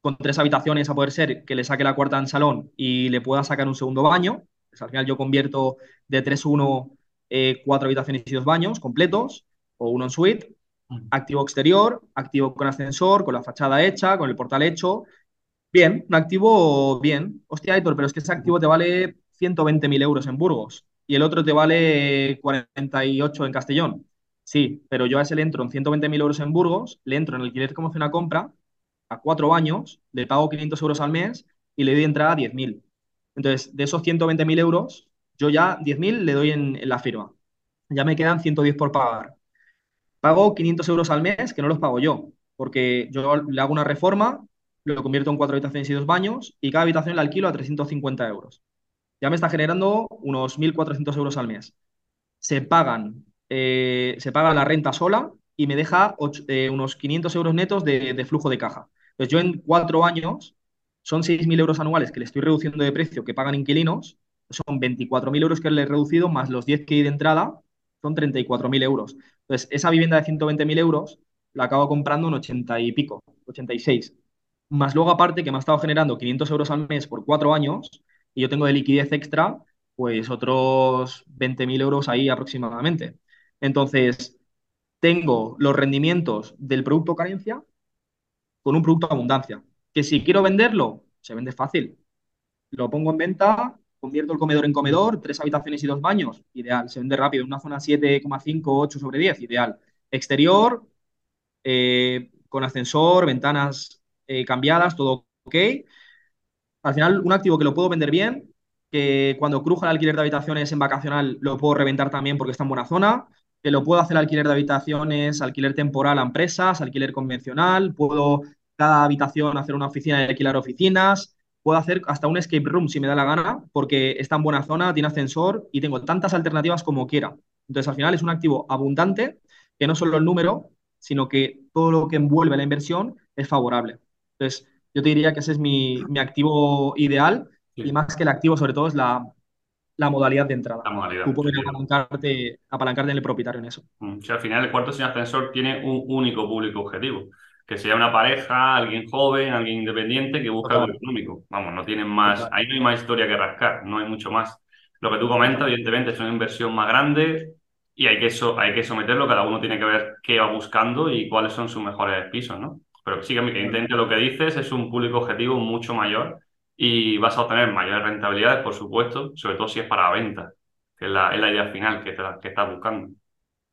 con tres habitaciones a poder ser que le saque la cuarta en salón y le pueda sacar un segundo baño. Pues al final yo convierto de 3-1 eh, cuatro habitaciones y dos baños completos, o uno en suite, activo exterior, activo con ascensor, con la fachada hecha, con el portal hecho. Bien, un activo bien. Hostia, Héctor, pero es que ese activo te vale 120.000 euros en Burgos y el otro te vale 48 en Castellón. Sí, pero yo a ese le entro en 120.000 euros en Burgos, le entro en alquiler como hace una compra a cuatro años, le pago 500 euros al mes y le doy entrada a 10.000. Entonces, de esos 120.000 euros, yo ya 10.000 le doy en, la firma. Ya me quedan 110 por pagar. Pago 500 euros al mes, que no los pago yo, porque yo le hago una reforma, lo convierto en cuatro habitaciones y dos baños, y cada habitación la alquilo a 350 euros. ya me está generando unos 1.400 euros al mes. Se pagan, eh, se paga la renta sola y me deja eh, unos 500 euros netos de, de flujo de caja. Pues yo en cuatro años son 6.000 euros anuales que le estoy reduciendo de precio que pagan inquilinos, son 24.000 euros que le he reducido más los 10 que hay de entrada, son 34.000 euros. Entonces, esa vivienda de 120.000 euros la acabo comprando en 80 y pico, 86. Más luego aparte que me ha estado generando 500 euros al mes por cuatro años y yo tengo de liquidez extra, pues otros 20.000 euros ahí aproximadamente. Entonces, tengo los rendimientos del producto carencia con un producto abundancia. Que si quiero venderlo, se vende fácil. Lo pongo en venta, convierto el comedor en comedor, tres habitaciones y dos baños, ideal. Se vende rápido, una zona 7,5, 8 sobre 10, ideal. Exterior, eh, con ascensor, ventanas eh, cambiadas, todo ok. Al final, un activo que lo puedo vender bien, que cuando cruja el alquiler de habitaciones en vacacional lo puedo reventar también porque está en buena zona, que lo puedo hacer alquiler de habitaciones, alquiler temporal a empresas, alquiler convencional, puedo cada habitación hacer una oficina y alquilar oficinas, puedo hacer hasta un escape room si me da la gana, porque está en buena zona, tiene ascensor y tengo tantas alternativas como quiera. Entonces, al final es un activo abundante, que no solo el número, sino que todo lo que envuelve la inversión es favorable. Entonces, yo te diría que ese es mi, mi activo ideal y más que el activo, sobre todo, es la, la modalidad de entrada. la Tú modalidad. puedes Sí. apalancarte, apalancarte en el propietario en eso. Mm, sí, al final el cuarto sin ascensor tiene un único público objetivo, que sea una pareja, alguien joven, alguien independiente que busca algo económico. Vamos, no tienen más, ahí no hay más historia que rascar, no hay mucho más. Lo que tú comentas, evidentemente, es una inversión más grande y hay que, so- hay que someterlo, cada uno tiene que ver qué va buscando y cuáles son sus mejores pisos, ¿no? Pero sí que evidentemente lo que dices es un público objetivo mucho mayor y vas a obtener mayores rentabilidades, por supuesto, sobre todo si es para venta, que es la, es la idea final que, te- que estás buscando.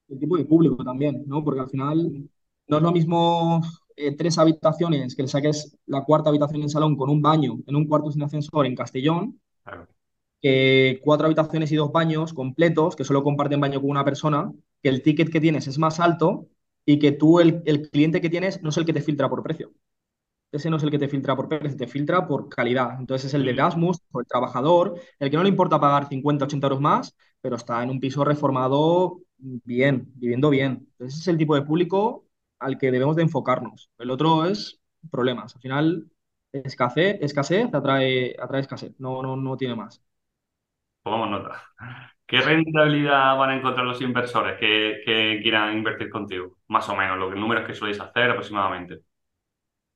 El tipo de público también, ¿no? Porque al final no es lo mismo eh, tres habitaciones, que le saques la cuarta habitación en salón con un baño en un cuarto sin ascensor en Castellón, Claro. cuatro habitaciones y dos baños completos, que solo comparten baño con una persona, que el ticket que tienes es más alto y que tú, el, el cliente que tienes, no es el que te filtra por precio. Ese no es el que te filtra por precio, te filtra por calidad. Entonces es el de Sí. Erasmus, o el trabajador, el que no le importa pagar 50, 80 euros más, pero está en un piso reformado bien, viviendo bien. Entonces ese es el tipo de público al que debemos de enfocarnos. El otro es problemas. Al final, escasez, escasez atrae, atrae escasez. No, no, no tiene más. Tomamos nota. ¿Qué rentabilidad van a encontrar los inversores que, que quieran invertir contigo? Más o menos, los números que soléis hacer aproximadamente.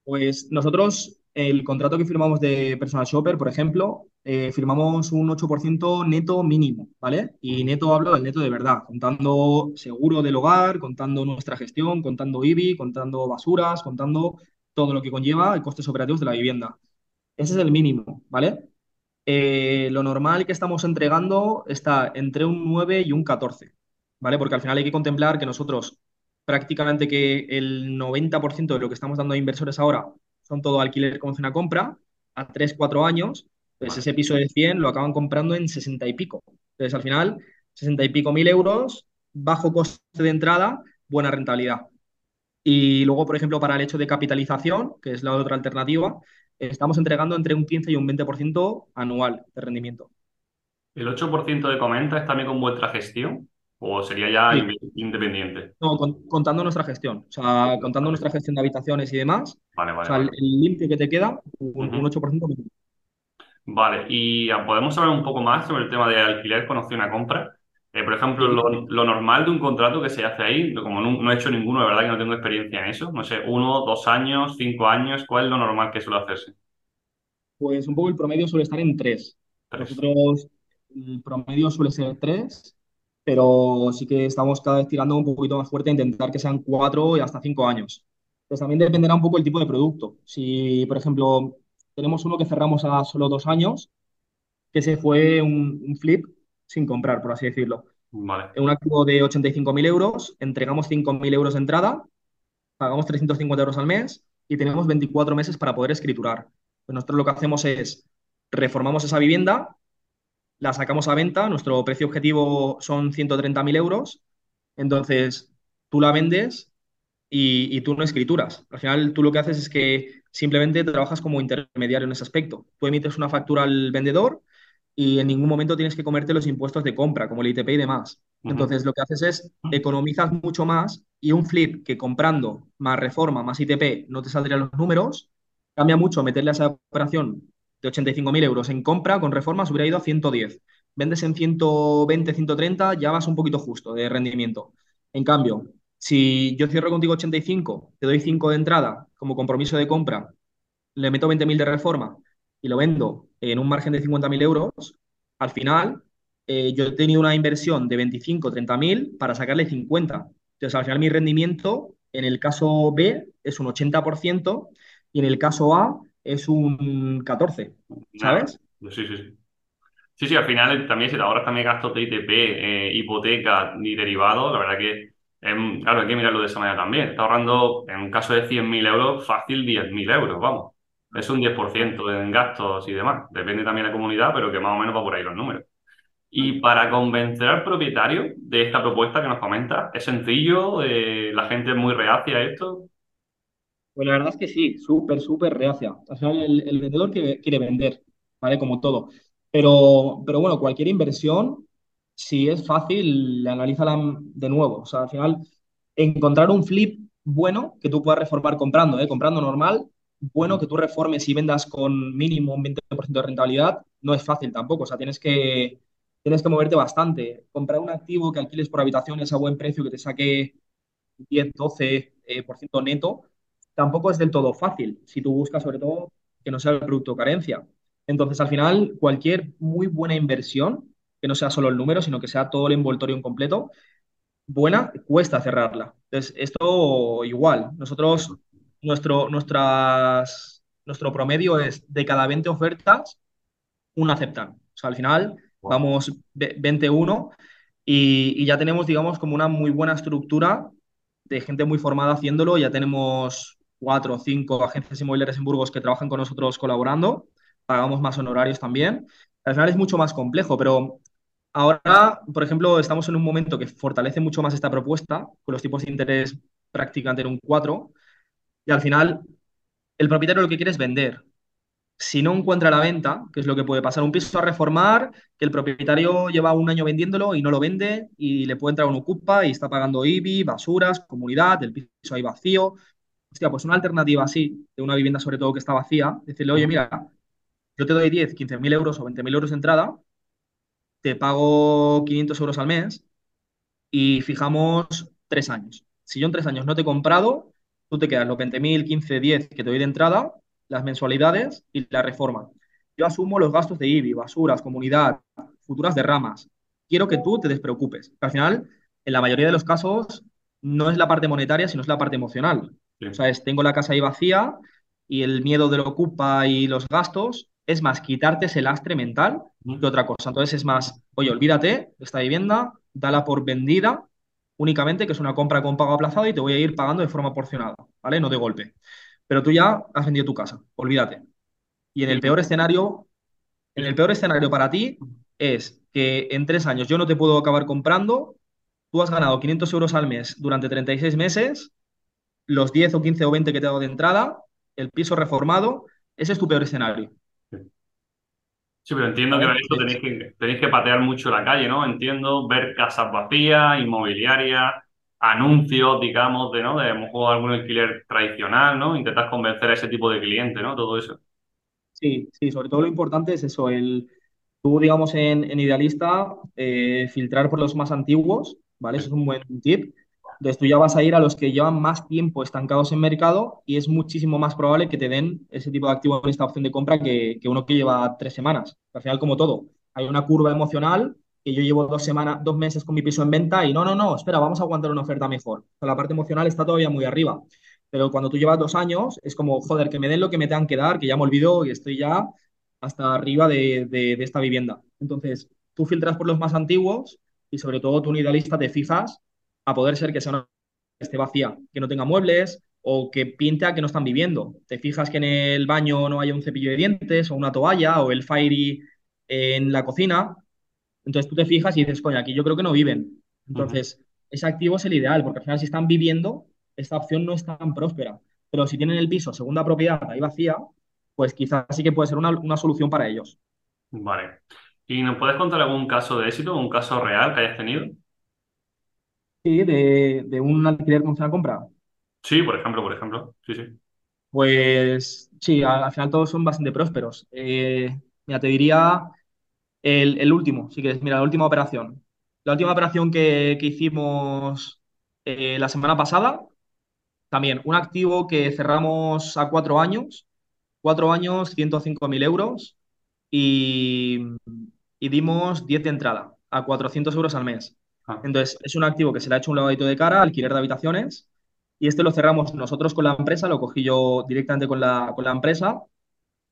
Pues nosotros, el contrato que firmamos de Personal Shopper, por ejemplo, eh, firmamos un 8% neto mínimo, ¿vale? Y neto hablo del neto de verdad, contando seguro del hogar, contando nuestra gestión, contando IBI, contando basuras, contando todo lo que conlleva costes operativos de la vivienda. Ese es el mínimo, ¿vale? Eh, lo normal que estamos entregando está entre un 9 y un 14, ¿vale? Porque al final hay que contemplar que nosotros prácticamente que el 90% de lo que estamos dando a inversores ahora son todo alquiler como una compra a 3 4 años, pues Vale. ese piso de 100 lo acaban comprando en 60 y pico. Entonces al final, 60 y pico mil euros, bajo coste de entrada, buena rentabilidad. Y luego, por ejemplo, para el hecho de capitalización, que es la otra alternativa, estamos entregando entre un 15 y un 20% anual de rendimiento. ¿El 8% de comenta es también con vuestra gestión? ¿O sería ya Sí, independiente? no, con- contando nuestra gestión, o sea, contando nuestra gestión de habitaciones y demás, vale, o vale. sea, el, Vale, el limpio que te queda, un, un Ujú. 8% mínimo. Vale, y ah, podemos hablar un poco más sobre el tema de alquiler con opción a compra. Eh, por ejemplo, lo, lo normal de un contrato que se hace ahí, como no, no he hecho ninguno, de verdad que no tengo experiencia en eso, no sé, uno, dos años, cinco años, ¿cuál es lo normal que suele hacerse? pues un poco el promedio suele estar en 3. Tres. Nosotros, el promedio suele ser 3, pero sí que estamos cada vez tirando un poquito más fuerte a intentar que sean 4 y hasta 5 años. Pues también dependerá un poco el tipo de producto. Si, por ejemplo, tenemos uno que cerramos a solo dos años, que se fue un, un flip sin comprar, por así decirlo. Vale. Un activo de 85.000 euros, entregamos 5.000 euros de entrada, pagamos 350 euros al mes y tenemos 24 meses para poder escriturar. Pues nosotros lo que hacemos es reformamos esa vivienda, la sacamos a venta, nuestro precio objetivo son 130.000 euros, entonces tú la vendes y, y tú no escrituras. Al final tú lo que haces es que simplemente trabajas como intermediario en ese aspecto. Tú emites una factura al vendedor y en ningún momento tienes que comerte los impuestos de compra, como el ITP y demás. Entonces, lo que haces es economizas mucho más y un flip que comprando más reforma, más ITP, no te saldrían los números, cambia mucho meterle a esa operación de 85.000 euros en compra, con reformas hubiera ido a 110. Vendes en 120, 130, ya vas un poquito justo de rendimiento. En cambio, si yo cierro contigo 85, te doy 5 de entrada como compromiso de compra, le meto 20.000 de reforma y lo vendo en un margen de 50.000 euros, al final eh, yo he tenido una inversión de 25, 30.000 para sacarle 50. Entonces, al final mi rendimiento en el caso B es un 80% y en el caso A es un 14, Nada. ¿sabes? Sí, sí, sí. Sí, sí, al final también si te ahorras también gastos de ITP, eh, hipoteca y derivados, la verdad que, claro, hay que mirarlo de esa manera también. Está ahorrando, en un caso de 100.000 euros, fácil 10.000 euros, vamos. Es un 10% en gastos y demás. Depende también de la comunidad, pero que más o menos va por ahí los números. Y para convencer al propietario de esta propuesta que nos comenta, ¿es sencillo? Eh, ¿la gente es muy reacia a esto? Pues la verdad es que sí, súper, súper reacia. Al final el, vendedor quiere, quiere vender, ¿vale? Como todo. Pero, pero bueno, cualquier inversión, si es fácil, analízala de nuevo. O sea, al final, encontrar un flip bueno que tú puedas reformar comprando, ¿eh? Comprando normal, bueno que tú reformes y vendas con mínimo un 20% de rentabilidad, no es fácil tampoco. O sea, tienes que, tienes que moverte bastante. Comprar un activo que alquiles por habitaciones a buen precio, que te saque 10, 12 eh, por ciento neto, tampoco es del todo fácil si tú buscas sobre todo que no sea el producto carencia. Entonces, al final, cualquier muy buena inversión, que no sea solo el número, sino que sea todo el envoltorio en completo, buena, cuesta cerrarla. Entonces, esto igual. Nosotros, nuestro, nuestras, nuestro promedio es de cada 20 ofertas, una aceptan. O sea, al final Wow. vamos ve- 21 y, y ya tenemos, digamos, como una muy buena estructura de gente muy formada haciéndolo. Ya tenemos cuatro o cinco agencias inmobiliarias en Burgos que trabajan con nosotros colaborando. Pagamos más honorarios también. Al final es mucho más complejo, pero ahora, por ejemplo, estamos en un momento que fortalece mucho más esta propuesta, con los tipos de interés prácticamente en un 4 y al final el propietario lo que quiere es vender si no encuentra la venta, que es lo que puede pasar, un piso a reformar, que el propietario lleva un año vendiéndolo y no lo vende y le puede entrar un ocupa y está pagando IBI, basuras, comunidad, el piso ahí vacío. Hostia, pues una alternativa así, de una vivienda sobre todo que está vacía, decirle, oye, mira, yo te doy 10, 15 mil euros o 20 mil euros de entrada, te pago 500 euros al mes y fijamos tres años. Si yo en tres años no te he comprado, tú te quedas los 20.000, 15, 10 que te doy de entrada, las mensualidades y la reforma. Yo asumo los gastos de IBI, basuras, comunidad, futuras derramas. Quiero que tú te despreocupes. Al final, en la mayoría de los casos, no es la parte monetaria, sino es la parte emocional. O sea, es, tengo la casa ahí vacía y el miedo de lo ocupa y los gastos es más quitarte ese lastre mental que otra cosa. Entonces es más, oye, olvídate de esta vivienda, dala por vendida únicamente, que es una compra con pago aplazado y te voy a ir pagando de forma porcionada, ¿vale? No de golpe. Pero tú ya has vendido tu casa, olvídate. Y en el peor escenario, en el peor escenario para ti es que en tres años yo no te puedo acabar comprando, tú has ganado 500 euros al mes durante 36 meses, los 10 o 15 o 20 que te he dado de entrada, el piso reformado, ese es tu peor escenario, sí. Pero entiendo que eso tenéis que, tenéis que patear mucho la calle, ¿no? Entiendo, ver casas vacías, inmobiliarias, anuncios, digamos, de, ¿no? De mejor algún alquiler tradicional, ¿no? Intentas convencer a ese tipo de cliente, ¿no? Todo eso. sí, sí, sobre todo lo importante es eso, el, tú, digamos, en, en Idealista, eh, filtrar por los más antiguos, ¿vale? Eso es un buen tip. Entonces tú ya vas a ir a los que llevan más tiempo estancados en mercado y es muchísimo más probable que te den ese tipo de activo en esta opción de compra que, que uno que lleva tres semanas. Al final, como todo, hay una curva emocional que yo llevo dos semanas, dos meses con mi piso en venta y no, no, no, espera, vamos a aguantar una oferta mejor. La parte emocional está todavía muy arriba. Pero cuando tú llevas dos años, es como, joder, que me den lo que me tengan que dar, que ya me olvido y estoy ya hasta arriba de, de, de esta vivienda. Entonces, tú filtras por los más antiguos y sobre todo tú, un idealista, te fijas a poder ser que sea una que esté vacía, que no tenga muebles o que pinta que no están viviendo. Te fijas que en el baño no haya un cepillo de dientes o una toalla o el Fairy en la cocina. Entonces tú te fijas y dices, coño, aquí yo creo que no viven. Entonces, ese activo es el ideal, porque al final si están viviendo, esta opción no es tan próspera. Pero si tienen el piso, segunda propiedad, ahí vacía, pues quizás sí que puede ser una, una solución para ellos. Vale. ¿Y nos puedes contar algún caso de éxito, un caso real que hayas tenido? Sí, de, de un alquiler con una compra. Sí, por ejemplo, por ejemplo. Sí, sí. Pues sí, al, al final todos son bastante prósperos. Eh, mira, te diría el, el último, si quieres, mira, la última operación. La última operación que, que hicimos eh, la semana pasada, también un activo que cerramos a cuatro años, cuatro años, 105.000 euros y, y dimos 10 de entrada a 400 euros al mes. Ah, Entonces, es un activo que se le ha hecho un lavadito de cara, alquiler de habitaciones, y este lo cerramos nosotros con la empresa, lo cogí yo directamente con la, con la empresa,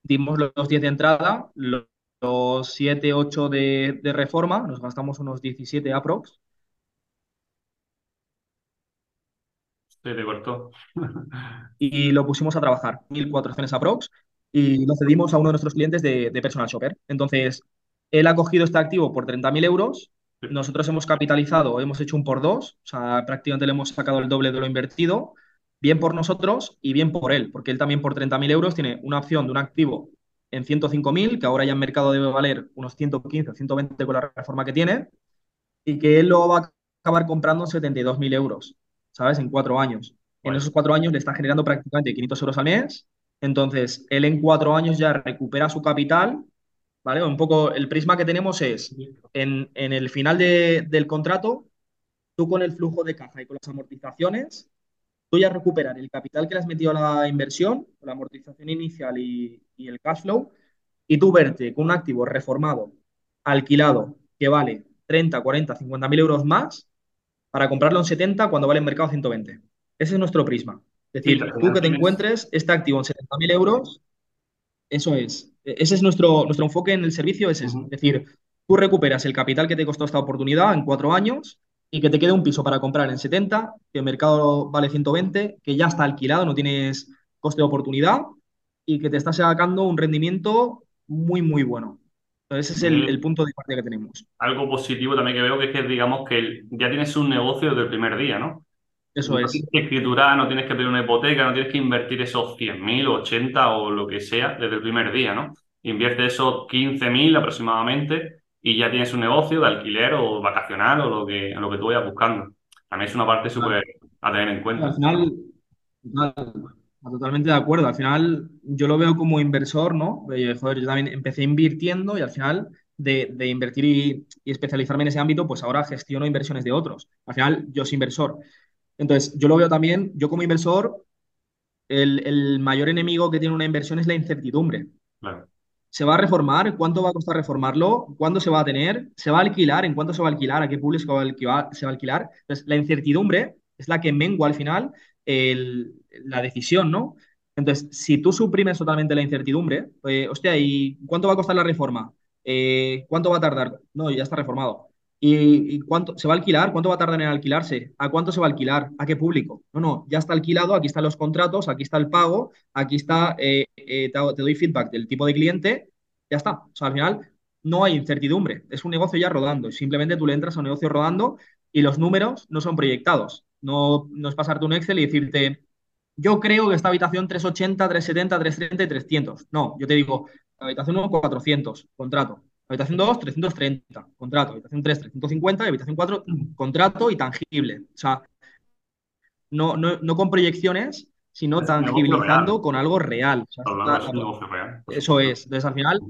dimos los 10 de entrada, lo- los 7 8 de, de reforma, nos gastamos unos 17 aprox, se te cortó. y lo pusimos a trabajar, 1.400 aprox, y lo cedimos a uno de nuestros clientes de, de Personal Shopper. Entonces, él ha cogido este activo por 30.000 euros. Nosotros hemos capitalizado, hemos hecho un por dos, o sea, prácticamente le hemos sacado el doble de lo invertido, bien por nosotros y bien por él, porque él también por 30.000 euros tiene una opción de un activo en 105.000, que ahora ya en mercado debe valer unos 115 o 120 con la reforma que tiene, y que él lo va a acabar comprando en 72.000 euros, ¿sabes? En cuatro años. En esos cuatro años le está generando prácticamente 500 euros al mes. Entonces, él en cuatro años ya recupera su capital, ¿vale? Un poco el prisma que tenemos es, en, en el final de- del contrato, tú con el flujo de caja y con las amortizaciones, tú ya recuperar el capital que le has metido a la inversión, la amortización inicial y, y el cash flow, y tú verte con un activo reformado, alquilado, que vale 30, 40, 50 mil euros más para comprarlo en 70 cuando vale en mercado 120. Ese es nuestro prisma. Es decir, tú que te encuentres este activo en 70 mil euros, eso es. E- Ese es nuestro, nuestro enfoque en el servicio, es ese. Es decir, tú recuperas el capital que te costó esta oportunidad en cuatro años y que te quede un piso para comprar en 70, que el mercado vale 120, que ya está alquilado, no tienes coste de oportunidad y que te está sacando un rendimiento muy, muy bueno. Entonces, ese es el, punto de partida que tenemos. algo positivo también que veo que es que, digamos, que ya tienes un negocio desde el primer día, ¿no? Eso No es. tienes que escriturar, no tienes que pedir una hipoteca, no tienes que invertir esos 100.000 o 80 o lo que sea desde el primer día, ¿no? Invierte esos 15.000 aproximadamente y ya tienes un negocio de alquiler o vacacional o lo que, lo que tú vayas buscando. También es una parte súper a tener en Al cuenta. final, total, totalmente de acuerdo. Al final, yo lo veo como inversor, ¿no? Eh, joder, yo también empecé invirtiendo y al final de, de invertir y, y especializarme en ese ámbito, pues ahora gestiono inversiones de otros. Al final, yo soy inversor. Entonces, yo lo veo también, yo como inversor, el, el mayor enemigo que tiene una inversión es la incertidumbre. Claro. ¿Se va a reformar? ¿Cuánto va a costar reformarlo? ¿Cuándo se va a tener? ¿Se va a alquilar? ¿En cuánto se va a alquilar? ¿A qué público se va a alquilar? se va a alquilar? Entonces, la incertidumbre es la que mengua al final el- la decisión, ¿no? Entonces, si tú suprimes totalmente la incertidumbre, eh, hostia, ¿y cuánto va a costar la reforma? Eh, ¿cuánto va a tardar? No, ya está reformado. ¿Y, cuánto se va a alquilar? ¿Cuánto va a tardar en alquilarse? ¿A cuánto se va a alquilar? ¿A qué público? No, no, ya está alquilado, aquí están los contratos, aquí está el pago, aquí está, eh, eh, te doy feedback del tipo de cliente, ya está. O sea, al final no hay incertidumbre, es un negocio ya rodando. Simplemente tú le entras a un negocio rodando y los números no son proyectados. No, no es pasarte un Excel y decirte, yo creo que esta habitación 380, 370, 330 y 300. No, yo te digo, habitación 1, 400, contrato. Habitación 2, 330, contrato. Habitación 3, 350 y habitación 4, contrato y tangible. O sea, no, no, no con proyecciones, sino Es tangibilizando con algo real. O sea, es negocio real, eso es. Entonces, al final,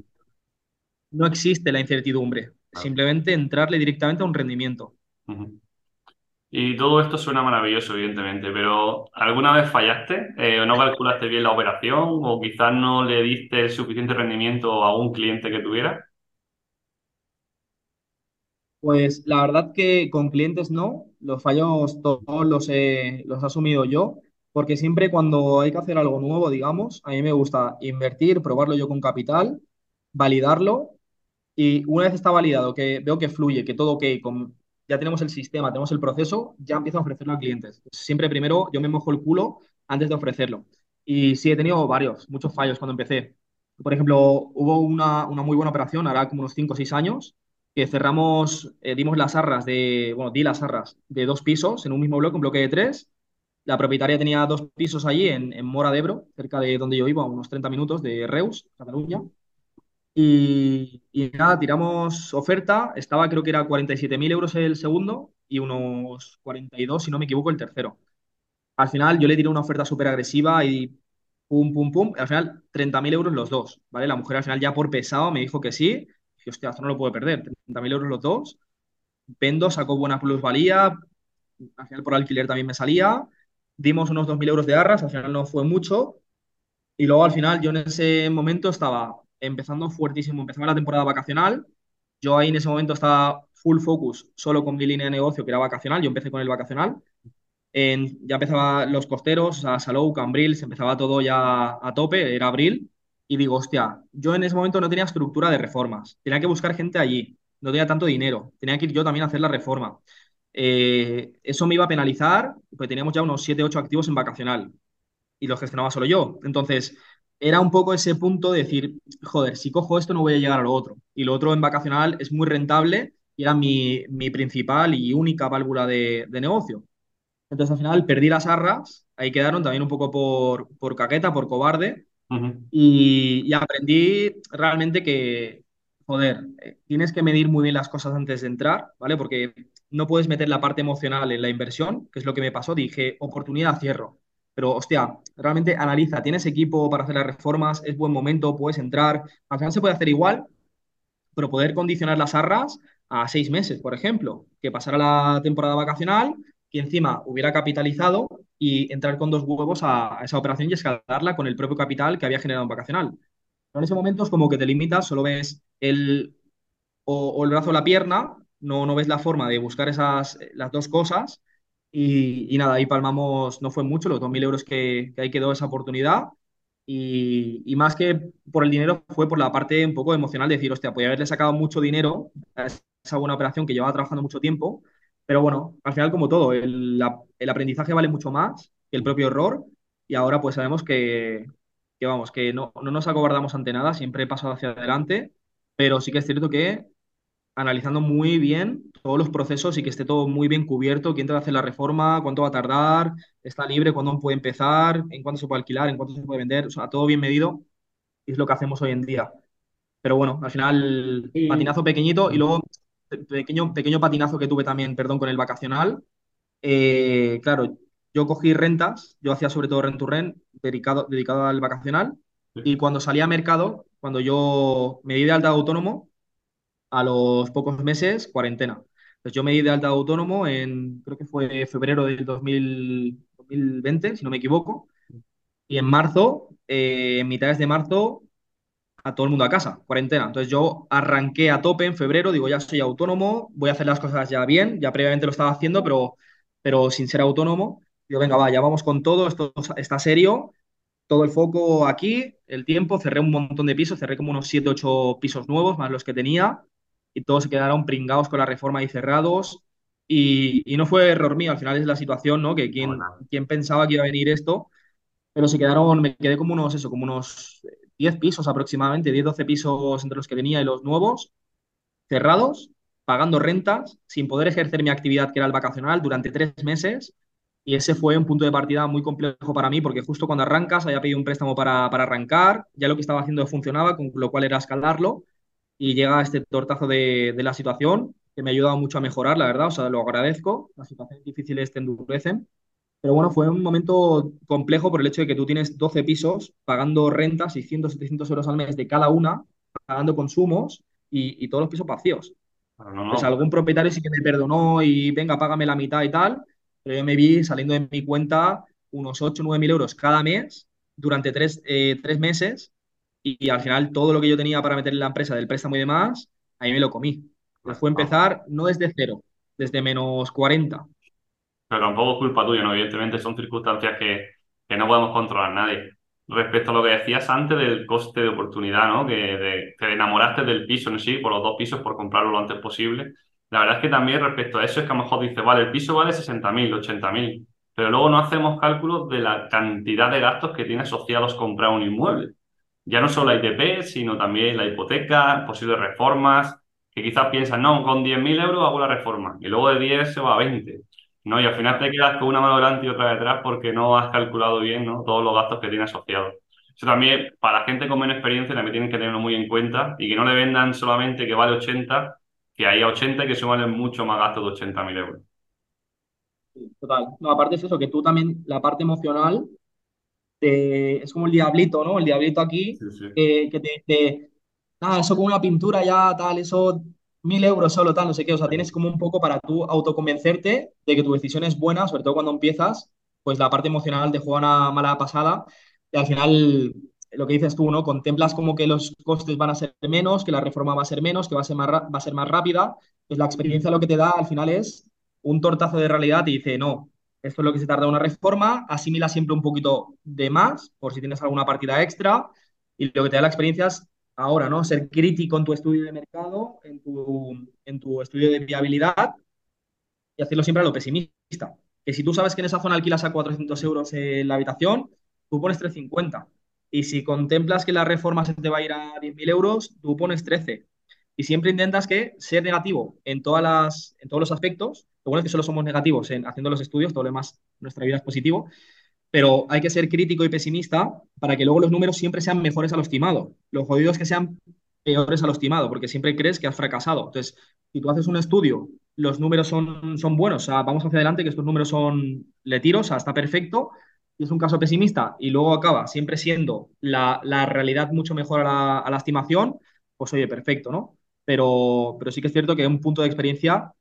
no existe la incertidumbre. Claro. Simplemente entrarle directamente a un rendimiento. Y todo esto suena maravilloso, evidentemente, pero ¿alguna vez fallaste? Eh, ¿o no calculaste bien la operación? ¿O quizás no le diste el suficiente rendimiento a un cliente que tuviera? Pues la verdad que con clientes no, los fallos todos los he, los he asumido yo, porque siempre cuando hay que hacer algo nuevo, digamos, a mí me gusta invertir, probarlo yo con capital, validarlo y una vez está validado, que veo que fluye, que todo ok, con, ya tenemos el sistema, tenemos el proceso, ya empiezo a ofrecerlo a clientes. Siempre primero yo me mojo el culo antes de ofrecerlo. Y sí, he tenido varios, muchos fallos cuando empecé. Por ejemplo, hubo una, una muy buena operación, ahora como unos 5 o 6 años, que cerramos, eh, dimos las arras de, bueno, di las arras de dos pisos en un mismo bloque, un bloque de tres. La propietaria tenía dos pisos allí en, en Mora de Ebro, cerca de donde yo vivo, a unos 30 minutos de Reus, Cataluña. Y, y nada, tiramos oferta, estaba creo que era 47.000 euros el segundo y unos 42, si no me equivoco, el tercero. Al final yo le tiré una oferta súper agresiva y pum, pum, pum. Al final 30.000 euros los dos, ¿vale? La mujer al final ya por pesado me dijo que sí. Hostia, esto no lo puedo perder. 30.000 euros los dos. Vendo, sacó buena plusvalía. Al final por alquiler también me salía. Dimos unos 2.000 euros de arras, al final no fue mucho. Y luego al final yo en ese momento estaba empezando fuertísimo, empezaba la temporada vacacional. Yo ahí en ese momento estaba full focus solo con mi línea de negocio que era vacacional. Yo empecé con el vacacional en, ya empezaba los costeros, a Salou, Cambril, se empezaba todo ya a tope, era abril, y digo, hostia, yo en ese momento no tenía estructura de reformas, tenía que buscar gente allí, no tenía tanto dinero, tenía que ir yo también a hacer la reforma. Eh, eso me iba a penalizar, pues teníamos ya unos 7, 8 activos en vacacional y los gestionaba solo yo. Entonces, era un poco ese punto de decir, joder, si cojo esto no voy a llegar a lo otro. Y lo otro en vacacional es muy rentable y era mi, mi principal y única válvula de, de negocio. Entonces al final perdí las arras, ahí quedaron también un poco por, por caqueta, por cobarde, Y, y aprendí realmente que, joder, eh, tienes que medir muy bien las cosas antes de entrar, ¿vale? Porque no puedes meter la parte emocional en la inversión, que es lo que me pasó, dije, oportunidad, cierro. Pero, hostia, realmente analiza, ¿tienes equipo para hacer las reformas? ¿Es buen momento? ¿Puedes entrar? Al final se puede hacer igual, pero poder condicionar las arras a seis meses, por ejemplo, que pasara la temporada vacacional y encima hubiera capitalizado y entrar con dos huevos a, esa operación y escalarla con el propio capital que había generado en vacacional. Pero en ese momento es como que te limitas, solo ves el, o, el brazo o la pierna, no, no ves la forma de buscar esas, las dos cosas y, y nada, ahí palmamos, no fue mucho, los 2.000 euros que, que ahí quedó esa oportunidad y, y, más que por el dinero, fue por la parte un poco emocional de decir, hostia, podía haberle sacado mucho dinero a esa buena operación que llevaba trabajando mucho tiempo, pero bueno, al final como todo, el, el aprendizaje vale mucho más que el propio error y ahora pues sabemos que, que vamos, que no, no nos acobardamos ante nada, siempre he pasado hacia adelante, pero sí que es cierto que analizando muy bien todos los procesos y que esté todo muy bien cubierto, quién te va a hacer la reforma, cuánto va a tardar, está libre, cuándo puede empezar, en cuánto se puede alquilar, en cuánto se puede vender, o sea, todo bien medido y es lo que hacemos hoy en día. Pero bueno, al final, patinazo pequeñito y luego pequeño, pequeño patinazo que tuve también, perdón, con el vacacional. Eh, claro, yo cogí rentas, yo hacía sobre todo rent to rent, dedicado, dedicado al vacacional, y cuando salía a mercado, cuando yo me di de alta de autónomo, a los pocos meses, cuarentena. Pues yo me di de alta de autónomo en, creo que fue febrero del 2000 2020, si no me equivoco, y en marzo, eh, en mitades de marzo, a todo el mundo a casa, cuarentena. Entonces yo arranqué a tope en febrero, digo, ya soy autónomo, voy a hacer las cosas ya bien, ya previamente lo estaba haciendo, pero, pero sin ser autónomo. Digo, venga, va, ya vamos con todo, esto está serio, todo el foco aquí, el tiempo, cerré un montón de pisos, cerré como unos 7 8 pisos nuevos, más los que tenía, y todos se quedaron pringados con la reforma y cerrados. Y, y no fue error mío, al final es la situación, ¿no? Que quien pensaba que iba a venir esto, pero se quedaron, me quedé como unos, eso, como unos 10 pisos aproximadamente, 10 12 pisos entre los que tenía y los nuevos, cerrados, pagando rentas, sin poder ejercer mi actividad que era el vacacional durante tres meses. Y ese fue un punto de partida muy complejo para mí, porque justo cuando arrancas, había pedido un préstamo para, para arrancar, ya lo que estaba haciendo funcionaba, con lo cual era escalarlo, y llega este tortazo de, de la situación, que me ha ayudado mucho a mejorar, la verdad, o sea, lo agradezco, las situaciones difíciles te endurecen, pero bueno, fue un momento complejo por el hecho de que tú tienes 12 pisos pagando rentas, 600, 700 euros al mes de cada una, pagando consumos y, y todos los pisos vacíos. pero no, Pues no. algún propietario sí que me perdonó y venga, págame la mitad y tal, pero yo me vi saliendo de mi cuenta unos 8 o 9 mil euros cada mes durante tres, eh, tres meses y, y al final todo lo que yo tenía para meter en la empresa del préstamo y demás, ahí me lo comí. Entonces fue no. empezar no desde cero, desde menos 40. Pero tampoco es culpa tuya, ¿no? Evidentemente son circunstancias que, que no podemos controlar nadie. Respecto a lo que decías antes del coste de oportunidad, ¿no? Que de- te enamoraste del piso en sí, por los dos pisos, por comprarlo lo antes posible. La verdad es que también respecto a eso es que a lo mejor dices, vale, el piso vale 60.000, 80.000, pero luego no hacemos cálculos de la cantidad de gastos que tiene asociados comprar un inmueble. Ya no solo la ITP, sino también la hipoteca, posibles reformas, que quizás piensan, no, con 10.000 euros hago la reforma, y luego de 10 se va a 20. ¿No? Y al final te quedas con una mano delante y otra detrás porque no has calculado bien, ¿no? todos los gastos que tiene asociados. Eso también, para la gente con menos experiencia, también tienen que tenerlo muy en cuenta y que no le vendan solamente que vale 80, que hay 80 y que suman mucho más gasto de 80.000 euros. Total. No, aparte es eso, que tú también, la parte emocional, es como el diablito, ¿no? El diablito aquí, que te dice, ah, eso con una pintura ya, tal, eso mil euros solo, tal, no sé qué. O sea, tienes como un poco para tú autoconvencerte de que tu decisión es buena, sobre todo cuando empiezas, pues la parte emocional te juega una mala pasada y al final lo que dices tú, ¿no? Contemplas como que los costes van a ser menos, que la reforma va a ser menos, que va a ser más, va a ser más rápida. Pues la experiencia lo que te da al final es un tortazo de realidad y dice, no, esto es lo que se tarda una reforma, asimila siempre un poquito de más por si tienes alguna partida extra y lo que te da la experiencia es ahora, ¿no? Ser crítico en tu estudio de mercado, en tu, en tu estudio de viabilidad y hacerlo siempre a lo pesimista. Que si tú sabes que en esa zona alquilas a 400 euros en la habitación, tú pones 350. Y si contemplas que la reforma se te va a ir a 10.000 euros, tú pones 13. Y siempre intentas que ser negativo en, todas las, en todos los aspectos. Lo bueno es que solo somos negativos en haciendo los estudios, todo lo demás, nuestra vida es positivo pero hay que ser crítico y pesimista para que luego los números siempre sean mejores a lo estimado. Lo jodido es que sean peores a lo estimado, porque siempre crees que has fracasado. Entonces, si tú haces un estudio, los números son, son buenos, vamos hacia adelante, que estos números son, le tiro, o sea, está perfecto, y es un caso pesimista, y luego acaba siempre siendo la, la realidad mucho mejor a la, a la, estimación, pues oye, perfecto, ¿no? Pero, pero sí que es cierto que un punto de experiencia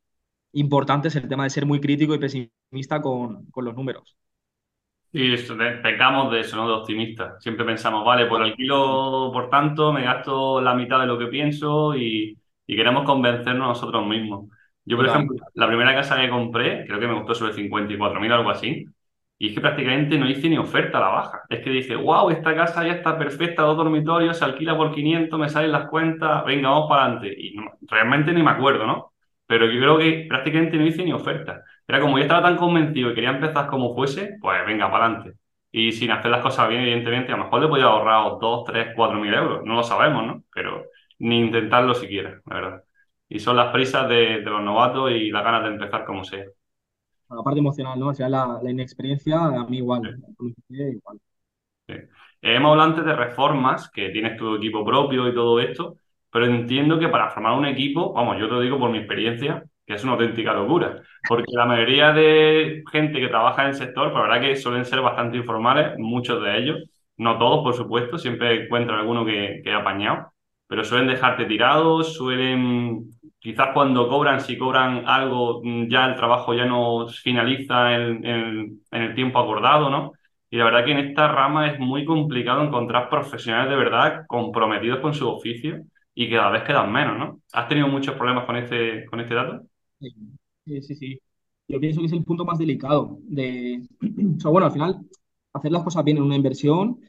importante es el tema de ser muy crítico y pesimista con, con los números. Y pecamos de eso, ¿no? De optimistas. Siempre pensamos, vale, por alquilo, por tanto, me gasto la mitad de lo que pienso y, queremos convencernos nosotros mismos. Yo, por ejemplo, la primera casa que compré, creo que me costó sobre 54.000, algo así, y es que prácticamente no hice ni oferta a la baja. Es que dije, wow, esta casa ya está perfecta, dos dormitorios, se alquila por 500, me salen las cuentas, venga, vamos para adelante. Y realmente ni me acuerdo, ¿no? Pero yo creo que prácticamente no hice ni oferta. Era como yo estaba tan convencido y quería empezar como fuese, pues venga, para adelante. Y sin hacer las cosas bien, evidentemente, a lo mejor le podía ahorrar 2, 3, 4 mil euros. No lo sabemos, ¿no? Pero ni intentarlo siquiera, la verdad. Y son las prisas de, los novatos y las ganas de empezar como sea. La parte emocional, ¿no? O sea, la, inexperiencia, a mí igual. igual. hemos hablado antes de reformas, que tienes tu equipo propio y todo esto, pero entiendo que para formar un equipo, vamos, yo te lo digo por mi experiencia, que es una auténtica locura, porque la mayoría de gente que trabaja en el sector, pues la verdad que suelen ser bastante informales, muchos de ellos, no todos, por supuesto, siempre encuentran alguno que, que ha apañado, pero suelen dejarte tirados, suelen, quizás cuando cobran, si cobran algo, ya el trabajo ya no finaliza en, en el tiempo acordado, ¿no? Y la verdad que en esta rama es muy complicado encontrar profesionales de verdad comprometidos con su oficio y cada vez quedan menos, ¿no? ¿Has tenido muchos problemas con este, con este dato? Sí, sí, sí. Yo pienso que es el punto más delicado de, bueno, al final, hacer las cosas bien en una inversión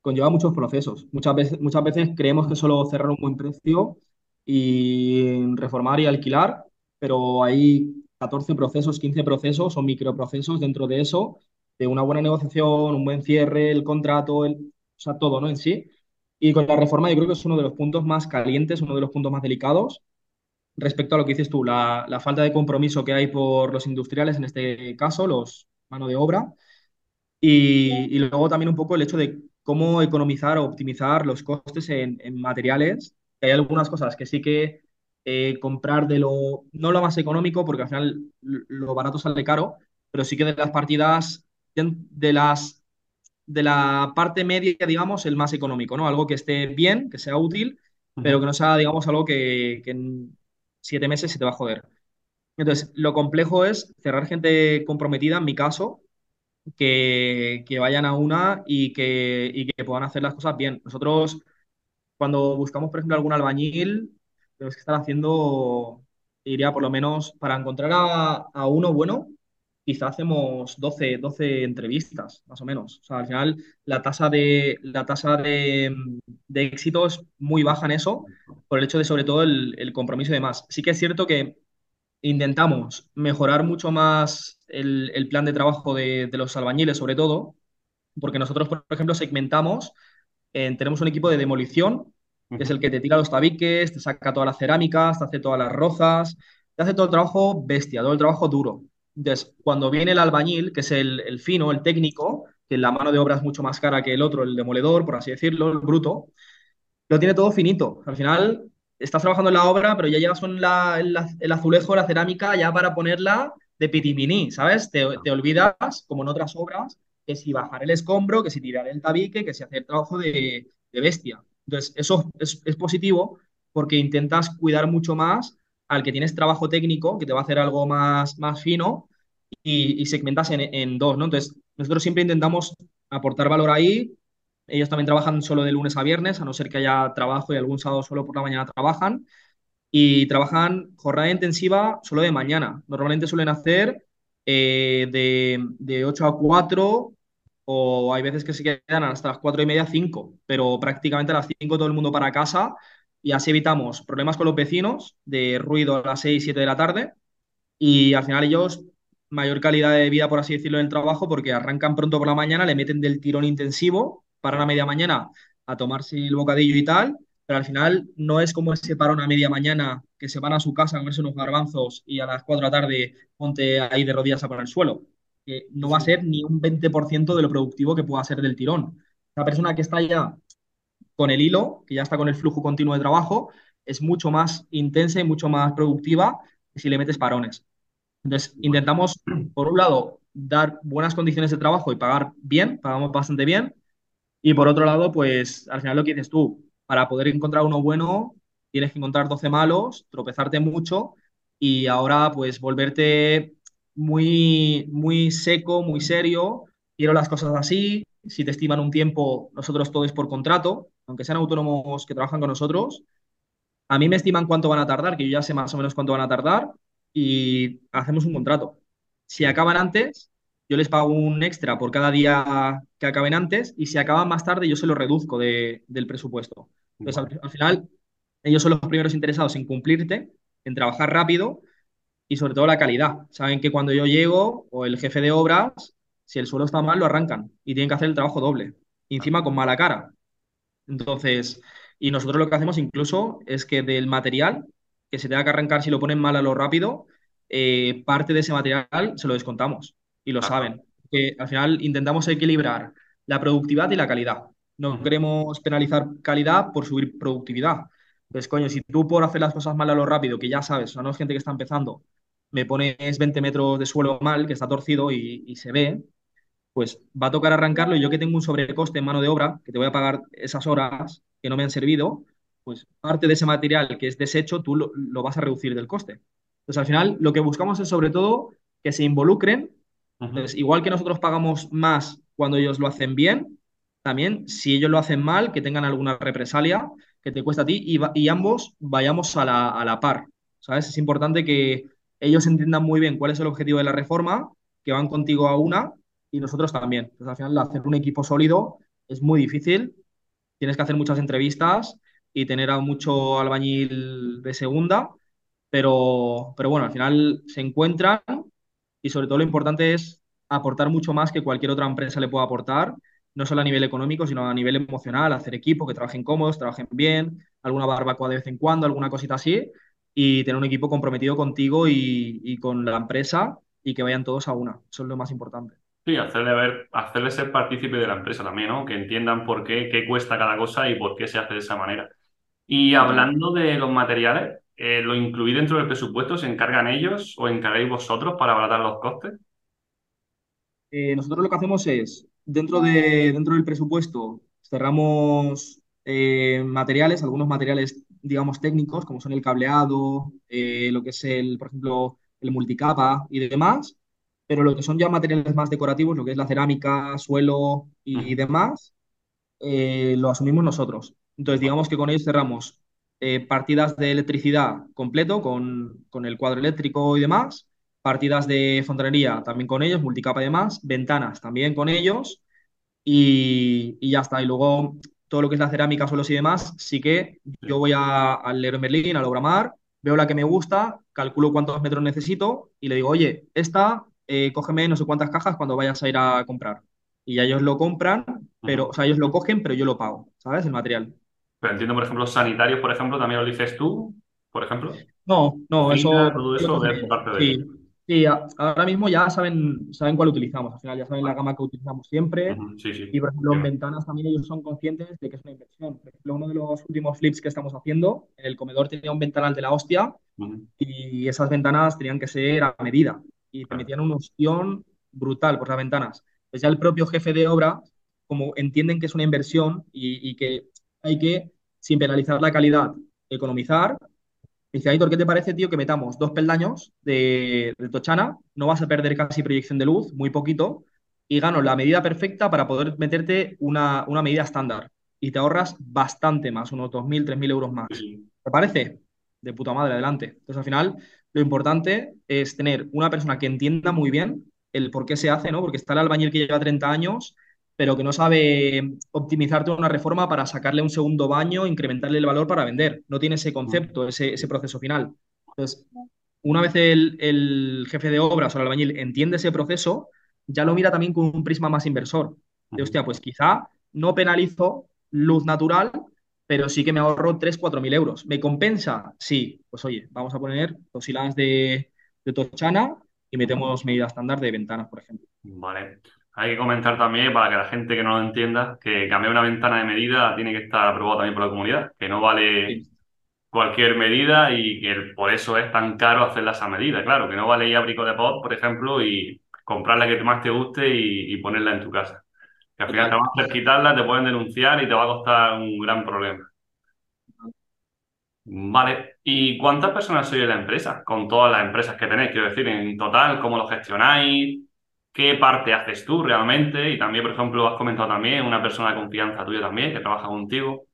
conlleva muchos procesos. Muchas veces, muchas veces creemos que solo cerrar un buen precio y reformar y alquilar, pero hay 14 procesos, 15 procesos o microprocesos dentro de eso, de una buena negociación, un buen cierre, el contrato, el, o sea, todo, ¿no? En sí. Y con la reforma yo creo que es uno de los puntos más calientes, uno de los puntos más delicados, respecto a lo que dices tú, la, falta de compromiso que hay por los industriales, en este caso, los mano de obra, y, luego también un poco el hecho de cómo economizar o optimizar los costes en, materiales. Hay algunas cosas que sí que eh, comprar de lo, no lo más económico, porque al final lo barato sale caro, pero sí que de las partidas, de, las, de la parte media, digamos, el más económico, ¿no? Algo que esté bien, que sea útil, pero que no sea, digamos, algo que, que siete meses se te va a joder. Entonces, lo complejo es cerrar gente comprometida, en mi caso, que, vayan a una y que, y que puedan hacer las cosas bien. Nosotros, cuando buscamos, por ejemplo, algún albañil, tenemos que estar haciendo, diría, por lo menos, para encontrar a, uno bueno, quizá hacemos 12, 12 entrevistas, más o menos. O sea, al final la tasa de, la tasa de, de éxito es muy baja en eso, por el hecho de sobre todo el, compromiso y demás. Sí que es cierto que intentamos mejorar mucho más el, plan de trabajo de, los albañiles, sobre todo, porque nosotros, por ejemplo, segmentamos, tenemos un equipo de demolición, que es el que te tira los tabiques, te saca todas las cerámicas, te hace todas las rozas, te hace todo el trabajo bestia, todo el trabajo duro. Entonces, cuando viene el albañil, que es el, el fino, el técnico, que la mano de obra es mucho más cara que el otro, el demoledor, por así decirlo, el bruto, lo tiene todo finito. Al final estás trabajando en la obra, pero ya llevas con la, el, el, azulejo, la cerámica, ya para ponerla de pitiminí, ¿sabes? Te, te, olvidas, como en otras obras, que si bajar el escombro, que si tirar el tabique, que si hacer trabajo de, de bestia. Entonces, eso es, es, positivo porque intentas cuidar mucho más al que tienes trabajo técnico, que te va a hacer algo más, más fino, y, y segmentas en, en dos, ¿no? Entonces, nosotros siempre intentamos aportar valor ahí. Ellos también trabajan solo de lunes a viernes, a no ser que haya trabajo y algún sábado solo por la mañana trabajan. Y trabajan jornada intensiva solo de mañana. Normalmente suelen hacer eh, de, de 8 a 4 o hay veces que se quedan hasta las 4 y media, 5, pero prácticamente a las 5 todo el mundo para casa y así evitamos problemas con los vecinos de ruido a las 6, 7 de la tarde y al final ellos mayor calidad de vida, por así decirlo, en el trabajo, porque arrancan pronto por la mañana, le meten del tirón intensivo, para la media mañana a tomarse el bocadillo y tal, pero al final no es como ese parón a media mañana que se van a su casa a comerse unos garbanzos y a las 4 de la tarde ponte ahí de rodillas a poner el suelo. Que no va a ser ni un 20% de lo productivo que pueda ser del tirón. La persona que está ya con el hilo, que ya está con el flujo continuo de trabajo, es mucho más intensa y mucho más productiva que si le metes parones. Entonces, intentamos, por un lado, dar buenas condiciones de trabajo y pagar bien, pagamos bastante bien. Y por otro lado, pues al final lo que dices tú, para poder encontrar uno bueno, tienes que encontrar 12 malos, tropezarte mucho y ahora pues volverte muy, muy seco, muy serio. Quiero las cosas así. Si te estiman un tiempo, nosotros todo es por contrato, aunque sean autónomos que trabajan con nosotros. A mí me estiman cuánto van a tardar, que yo ya sé más o menos cuánto van a tardar y hacemos un contrato. Si acaban antes, yo les pago un extra por cada día que acaben antes y si acaban más tarde, yo se lo reduzco de, del presupuesto. Entonces, al, al, final, ellos son los primeros interesados en cumplirte, en trabajar rápido y sobre todo la calidad. Saben que cuando yo llego o el jefe de obras, si el suelo está mal, lo arrancan y tienen que hacer el trabajo doble. Y encima con mala cara. Entonces, y nosotros lo que hacemos incluso es que del material que se tenga que arrancar si lo ponen mal a lo rápido, eh, parte de ese material se lo descontamos y lo saben. Que al final intentamos equilibrar la productividad y la calidad. No queremos penalizar calidad por subir productividad. Pues coño, si tú por hacer las cosas mal a lo rápido, que ya sabes, o sea, no es gente que está empezando, me pones 20 metros de suelo mal, que está torcido y, y se ve, pues va a tocar arrancarlo y yo que tengo un sobrecoste en mano de obra, que te voy a pagar esas horas que no me han servido, pues parte de ese material que es desecho tú lo, lo, vas a reducir del coste. Entonces, al final, lo que buscamos es sobre todo que se involucren. Entonces, igual que nosotros pagamos más cuando ellos lo hacen bien, también si ellos lo hacen mal, que tengan alguna represalia que te cuesta a ti y, y ambos vayamos a la, a la, par. ¿Sabes? Es importante que ellos entiendan muy bien cuál es el objetivo de la reforma, que van contigo a una y nosotros también. Entonces, al final, hacer un equipo sólido es muy difícil. Tienes que hacer muchas entrevistas y tener a mucho albañil de segunda, pero, pero bueno, al final se encuentran y sobre todo lo importante es aportar mucho más que cualquier otra empresa le pueda aportar, no solo a nivel económico, sino a nivel emocional, hacer equipo, que trabajen cómodos, trabajen bien, alguna barbacoa de vez en cuando, alguna cosita así, y tener un equipo comprometido contigo y, y con la empresa y que vayan todos a una. Eso es lo más importante. Sí, hacerle ver, hacerle ser partícipe de la empresa también, ¿no? Que entiendan por qué, qué cuesta cada cosa y por qué se hace de esa manera. Y hablando de los materiales, eh, ¿lo incluí dentro del presupuesto? ¿Se encargan ellos o encargáis vosotros para abaratar los costes? Eh, nosotros lo que hacemos es, dentro, de, dentro del presupuesto, cerramos eh, materiales, algunos materiales, digamos, técnicos, como son el cableado, lo que es el, por ejemplo, el multicapa y demás, pero lo que son ya materiales más decorativos, lo que es la cerámica, suelo y, y demás, lo asumimos nosotros. Entonces, digamos que con ellos cerramos eh, partidas de electricidad completo, con, con, el cuadro eléctrico y demás, partidas de fontanería también con ellos, multicapa y demás, ventanas también con ellos, y, y, ya está. Y luego todo lo que es la cerámica, suelos y demás, sí que yo voy al Leroy Merlin, al Obramar, veo la que me gusta, calculo cuántos metros necesito y le digo, oye, esta, eh, cógeme no sé cuántas cajas cuando vayas a ir a comprar. Y ya ellos lo compran, pero, o sea, ellos lo cogen, pero yo lo pago, ¿sabes? El material. Pero entiendo, por ejemplo, sanitarios, por ejemplo, también lo dices tú, por ejemplo. No, no, eso. Todo eso de parte de sí. Sí, ahora mismo ya saben, saben cuál utilizamos. Al final ya saben la gama que utilizamos siempre. Ujú, Sí, Y, sí. por ejemplo, en ventanas también ellos son conscientes de que es una inversión. Por ejemplo, uno de los últimos flips que estamos haciendo, el comedor tenía un ventanal de la hostia y esas ventanas tenían que ser a medida y te metían un ostión brutal por las ventanas. Pues ya el propio jefe de obra, como entienden que es una inversión y, y que hay que, sin penalizar la calidad, economizar, dice, Aitor, ¿qué te parece, tío, que metamos dos peldaños de, de Tochana? No vas a perder casi proyección de luz, muy poquito, y gano la medida perfecta para poder meterte una, una medida estándar. Y te ahorras bastante más, unos dos mil tres mil euros Sí, más. ¿Te parece? De puta madre, adelante. Entonces, al final, lo importante es tener una persona que entienda muy bien el por qué se hace, ¿no? Porque está el albañil que lleva 30 años, pero que no sabe optimizar toda una reforma para sacarle un segundo baño, incrementarle el valor para vender. No tiene ese concepto, ese, ese proceso final. Entonces, una vez el, el jefe de obras o el albañil entiende ese proceso, ya lo mira también con un prisma más inversor. De, hostia, pues quizá no penalizo luz natural, pero sí que me ahorro tres cuatro mil euros. ¿Me compensa? Sí. Pues oye, vamos a poner dos hilas de, de Tochana y metemos medida estándar de ventanas, por ejemplo. Vale. Hay que comentar también, para que la gente que no lo entienda, que cambiar una ventana de medida tiene que estar aprobado también por la comunidad, que no vale Sí, cualquier medida y que por eso es tan caro hacerla esa medida. Claro, que no vale ir a Brico de Pot, por ejemplo, y comprar la que más te guste y, y ponerla en tu casa. Que al final te van a hacer quitarla, te pueden denunciar y te va a costar un gran problema. Vale. ¿Y cuántas personas sois en la empresa? Con todas las empresas que tenéis, quiero decir, en total, ¿cómo lo gestionáis? ¿Qué parte haces tú realmente? Y también, por ejemplo, has comentado también una persona de confianza tuya también que trabaja contigo.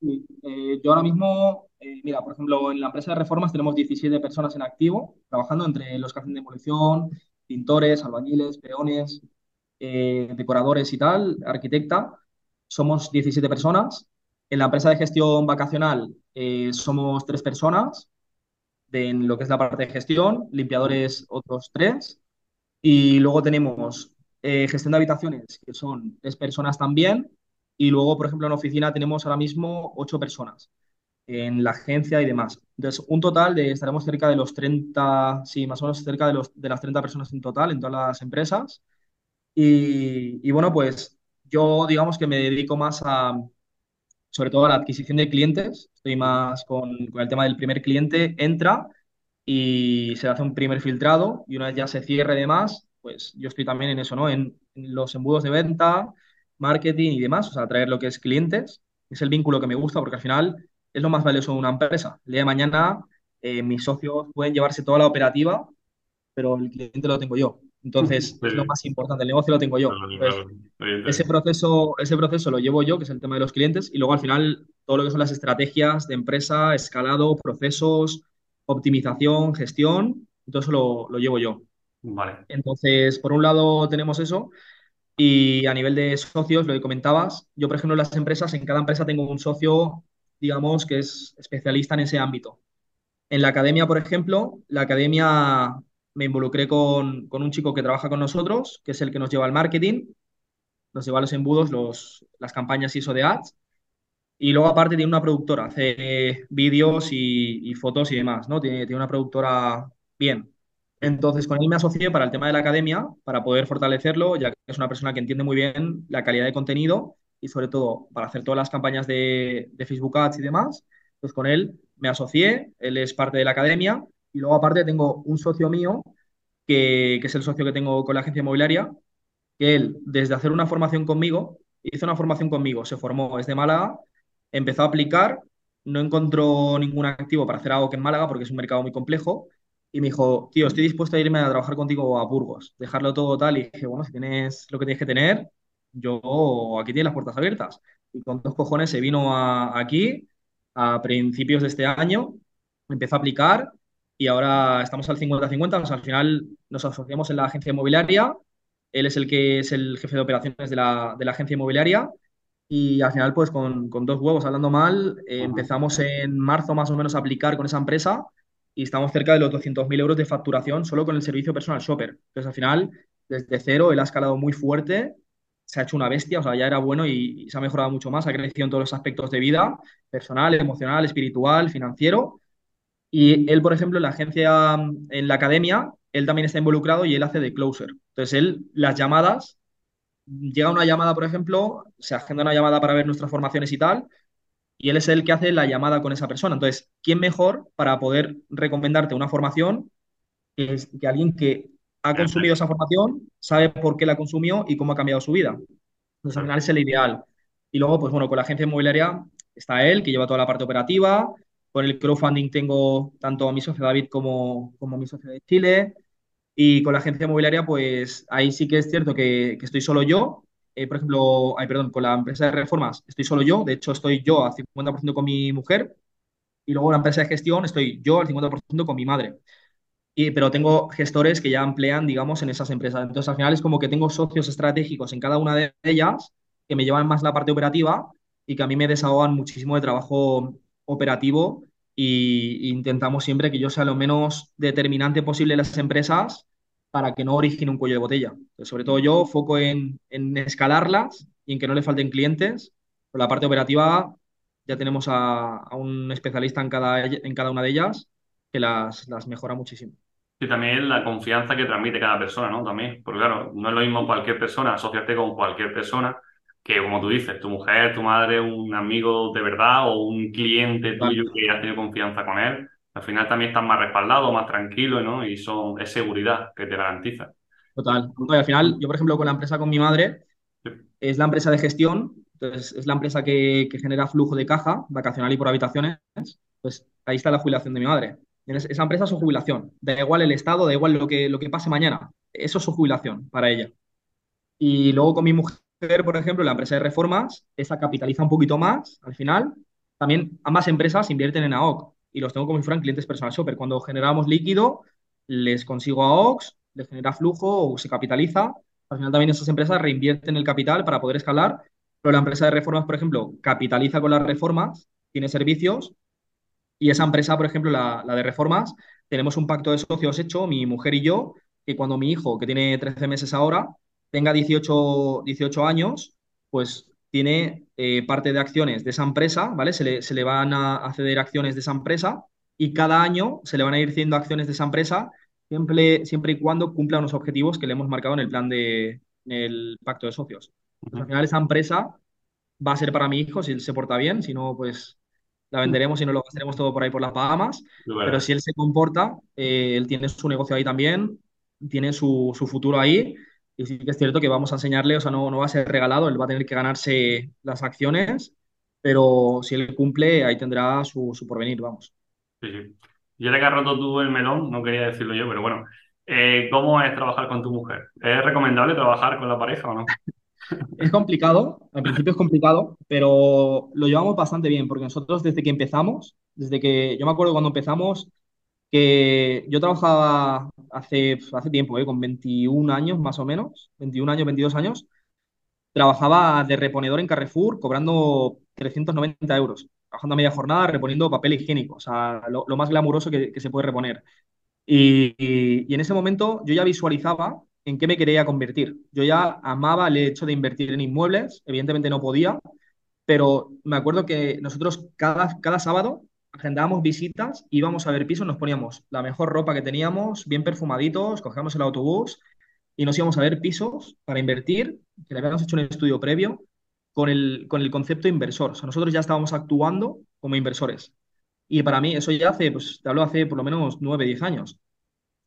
Sí, eh, yo ahora mismo, eh, mira, por ejemplo, en la empresa de reformas tenemos 17 personas en activo, trabajando entre los que hacen demolición, pintores, albañiles, peones, eh, decoradores y tal, arquitecta. Somos 17 personas. En la empresa de gestión vacacional eh, somos tres personas, de, en lo que es la parte de gestión, limpiadores otros tres. Y luego tenemos eh, gestión de habitaciones, que son tres personas también. Y luego, por ejemplo, en oficina tenemos ahora mismo ocho personas en la agencia y demás. Entonces, un total de, estaremos cerca de los 30 sí, más o menos cerca de, los, de las 30 personas en total en todas las empresas. Y, bueno, pues yo digamos que me dedico más a, sobre todo a la adquisición de clientes. Estoy más con, con el tema del primer cliente, entra y se hace un primer filtrado y una vez ya se cierre y demás, pues yo estoy también en eso, ¿no? En, en los embudos de venta, marketing y demás, o sea, traer lo que es clientes. Es el vínculo que me gusta porque al final es lo más valioso de una empresa. El día de mañana eh, mis socios pueden llevarse toda la operativa, pero el cliente lo tengo yo. Entonces, es lo más importante, el negocio lo tengo yo. Entonces, ese proceso, ese proceso lo llevo yo, que es el tema de los clientes, y luego al final todo lo que son las estrategias de empresa, escalado, procesos, optimización, gestión, todo eso lo, lo llevo yo. Vale. Entonces, por un lado tenemos eso, y a nivel de socios, lo que comentabas, yo por ejemplo en las empresas, en cada empresa tengo un socio, digamos, que es especialista en ese ámbito. En la academia, por ejemplo, la academia me involucré con, con un chico que trabaja con nosotros, que es el que nos lleva al marketing, nos lleva los embudos, los, las campañas ISO de ads. Y luego aparte tiene una productora, hace vídeos y, y fotos y demás, ¿no? Tiene, tiene una productora bien. Entonces con él me asocié para el tema de la academia, para poder fortalecerlo, ya que es una persona que entiende muy bien la calidad de contenido y sobre todo para hacer todas las campañas de, de Facebook Ads y demás. Pues con él me asocié, él es parte de la academia y luego aparte tengo un socio mío que, es el socio que tengo con la agencia inmobiliaria, que él, desde hacer una formación conmigo, hizo una formación conmigo, se formó, es de Málaga, empezó a aplicar, no encontró ningún activo para hacer algo que en Málaga, porque es un mercado muy complejo, y me dijo, tío, estoy dispuesto a irme a trabajar contigo a Burgos, dejarlo todo tal, y dije, bueno, si tienes lo que tienes que tener, yo aquí tienes las puertas abiertas. Y con dos cojones se vino aquí a principios de este año, empezó a aplicar y ahora estamos al 50-50, o sea, al final nos asociamos en la agencia inmobiliaria. Él es el que es el jefe de operaciones de la, de la agencia inmobiliaria. Y al final, pues con, con dos huevos, hablando mal, eh, empezamos en marzo más o menos a aplicar con esa empresa y estamos cerca de los 200.000 euros de facturación solo con el servicio personal shopper. Entonces, al final, desde cero, él ha escalado muy fuerte, se ha hecho una bestia, o sea, ya era bueno y, y se ha mejorado mucho más, ha crecido en todos los aspectos de vida, personal, emocional, espiritual, financiero Y él, por ejemplo, en la agencia, en la academia, él también está involucrado y él hace de closer. Entonces, él, las llamadas, llega una llamada, por ejemplo, se agenda una llamada para ver nuestras formaciones y tal, y él es el que hace la llamada con esa persona. Entonces, ¿quién mejor para poder recomendarte una formación que, que alguien que ha consumido esa formación, sabe por qué la consumió y cómo ha cambiado su vida? Entonces, al final es el ideal. Y luego, pues bueno, con la agencia inmobiliaria está él, que lleva toda la parte operativa. Con el crowdfunding tengo tanto a mi socio David como, como a mi socio de Chile. Y con la agencia inmobiliaria, pues ahí sí que es cierto que, que estoy solo yo. Eh, por ejemplo, ay, perdón, con la empresa de reformas estoy solo yo. De hecho, estoy yo al 50% con mi mujer. Y luego la empresa de gestión estoy yo al 50% con mi madre. Y, pero tengo gestores que ya emplean, digamos, en esas empresas. Entonces, al final es como que tengo socios estratégicos en cada una de ellas que me llevan más la parte operativa y que a mí me desahogan muchísimo de trabajo operativo y intentamos siempre que yo sea lo menos determinante posible en las empresas para que no origine un cuello de botella. Sobre todo yo foco en, en escalarlas y en que no le falten clientes. Por la parte operativa ya tenemos a, a un especialista en cada, en cada una de ellas que las, las mejora muchísimo. Y también la confianza que transmite cada persona, ¿no? También, porque claro, no es lo mismo cualquier persona, asociarte con cualquier persona, que como tú dices, tu mujer, tu madre, un amigo de verdad o un cliente tuyo que has tenido confianza con él. Al final también estás más respaldado, más tranquilo, ¿no? Y son, es seguridad que te garantiza. Total. Y al final, yo, por ejemplo, con la empresa con mi madre, Sí. es la empresa de gestión, entonces es la empresa que, que genera flujo de caja vacacional y por habitaciones. Pues ahí está la jubilación de mi madre. En esa empresa es su jubilación. Da igual el estado, da igual lo que, lo que pase mañana. Eso es su jubilación para ella. Y luego con mi mujer, por ejemplo, la empresa de reformas, esa capitaliza un poquito más al final. También ambas empresas invierten en AOC y los tengo como si fueran clientes personal shopper. Cuando generamos líquido, les consigo AOCs, les genera flujo o se capitaliza. Al final también esas empresas reinvierten el capital para poder escalar. Pero la empresa de reformas, por ejemplo, capitaliza con las reformas, tiene servicios y esa empresa, por ejemplo, la, la de reformas, tenemos un pacto de socios hecho, mi mujer y yo, que cuando mi hijo, que tiene 13 meses ahora, tenga 18, 18 años, pues tiene eh, parte de acciones de esa empresa, ¿vale? Se le, se le van a acceder acciones de esa empresa y cada año se le van a ir haciendo acciones de esa empresa siempre, siempre y cuando cumpla unos objetivos que le hemos marcado en el plan de, en el pacto de socios. Pues al final esa empresa va a ser para mi hijo si él se porta bien, si no, pues la venderemos y no lo gastaremos todo por ahí por las Bahamas, pero si él se comporta, eh, él tiene su negocio ahí también, tiene su, su futuro ahí, y sí que es cierto que vamos a enseñarle, o sea, no, no va a ser regalado, él va a tener que ganarse las acciones, pero si él cumple, ahí tendrá su, su porvenir, vamos. Sí, sí. Y ahora que has roto tú el melón, no quería decirlo yo, pero bueno, eh, ¿cómo es trabajar con tu mujer? ¿Es recomendable trabajar con la pareja o no? Es complicado, al principio es complicado, pero lo llevamos bastante bien, porque nosotros desde que empezamos, desde que yo me acuerdo cuando empezamos, que yo trabajaba hace, hace tiempo, ¿eh? con 21 años más o menos, 21 años, 22 años, trabajaba de reponedor en Carrefour cobrando 390 euros, trabajando a media jornada reponiendo papel higiénico, o sea, lo, lo más glamuroso que, que se puede reponer. Y, y- y en ese momento yo ya visualizaba en qué me quería convertir. Yo ya amaba el hecho de invertir en inmuebles, evidentemente no podía, pero me acuerdo que nosotros cada, cada sábado agendábamos visitas, íbamos a ver pisos, nos poníamos la mejor ropa que teníamos, bien perfumaditos, cogíamos el autobús y nos íbamos a ver pisos para invertir, que le habíamos hecho un estudio previo con el, con el concepto inversor. O sea, nosotros ya estábamos actuando como inversores. Y para mí, eso ya hace, pues te hablo hace por lo menos 9 10 años.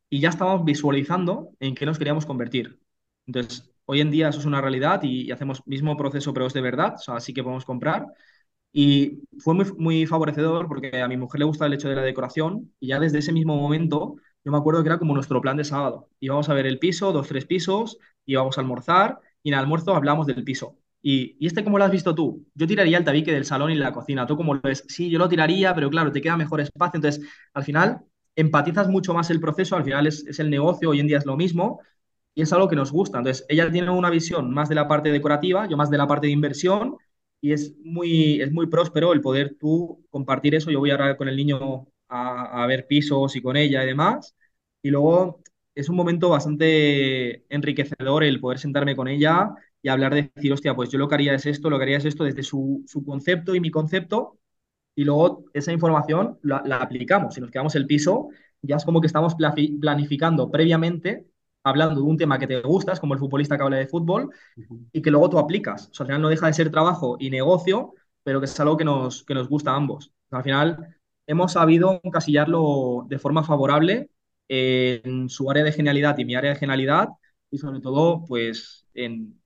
Y ya estábamos visualizando en qué nos queríamos convertir. Entonces, hoy en día eso es una realidad y, y hacemos mismo proceso, pero es de verdad, o sea, sí que podemos comprar. Y fue muy, muy favorecedor porque a mi mujer le gusta el hecho de la decoración y ya desde ese mismo momento yo me acuerdo que era como nuestro plan de sábado. Íbamos a ver el piso, dos, tres pisos, íbamos a almorzar y en el almuerzo hablábamos del piso. Y, ¿y este cómo lo has visto tú? Yo tiraría el tabique del salón y la cocina. ¿Tú cómo lo ves? Sí, yo lo tiraría, pero claro, te queda mejor espacio. Entonces, al final, empatizas mucho más el proceso. Al final es, es el negocio, hoy en día es lo mismo y es algo que nos gusta. Entonces, ella tiene una visión más de la parte decorativa, yo más de la parte de inversión y es muy, es muy próspero el poder tú compartir eso. Yo voy ahora con el niño a, ver pisos y con ella y demás. Y luego es un momento bastante enriquecedor el poder sentarme con ella y hablar de decir, hostia, pues yo lo que haría es esto, lo que haría es esto desde su, su concepto y mi concepto. y luego esa información la, la aplicamos. Si nos quedamos el piso, ya es como que estamos planificando previamente, hablando de un tema que te gusta, como el futbolista que habla de fútbol, y que luego tú aplicas. O sea, al final no deja de ser trabajo y negocio, pero que es algo que nos, que nos gusta a ambos. al final hemos sabido encasillarlo de forma favorable en su área de genialidad y mi área de genialidad, y sobre todo, pues, en,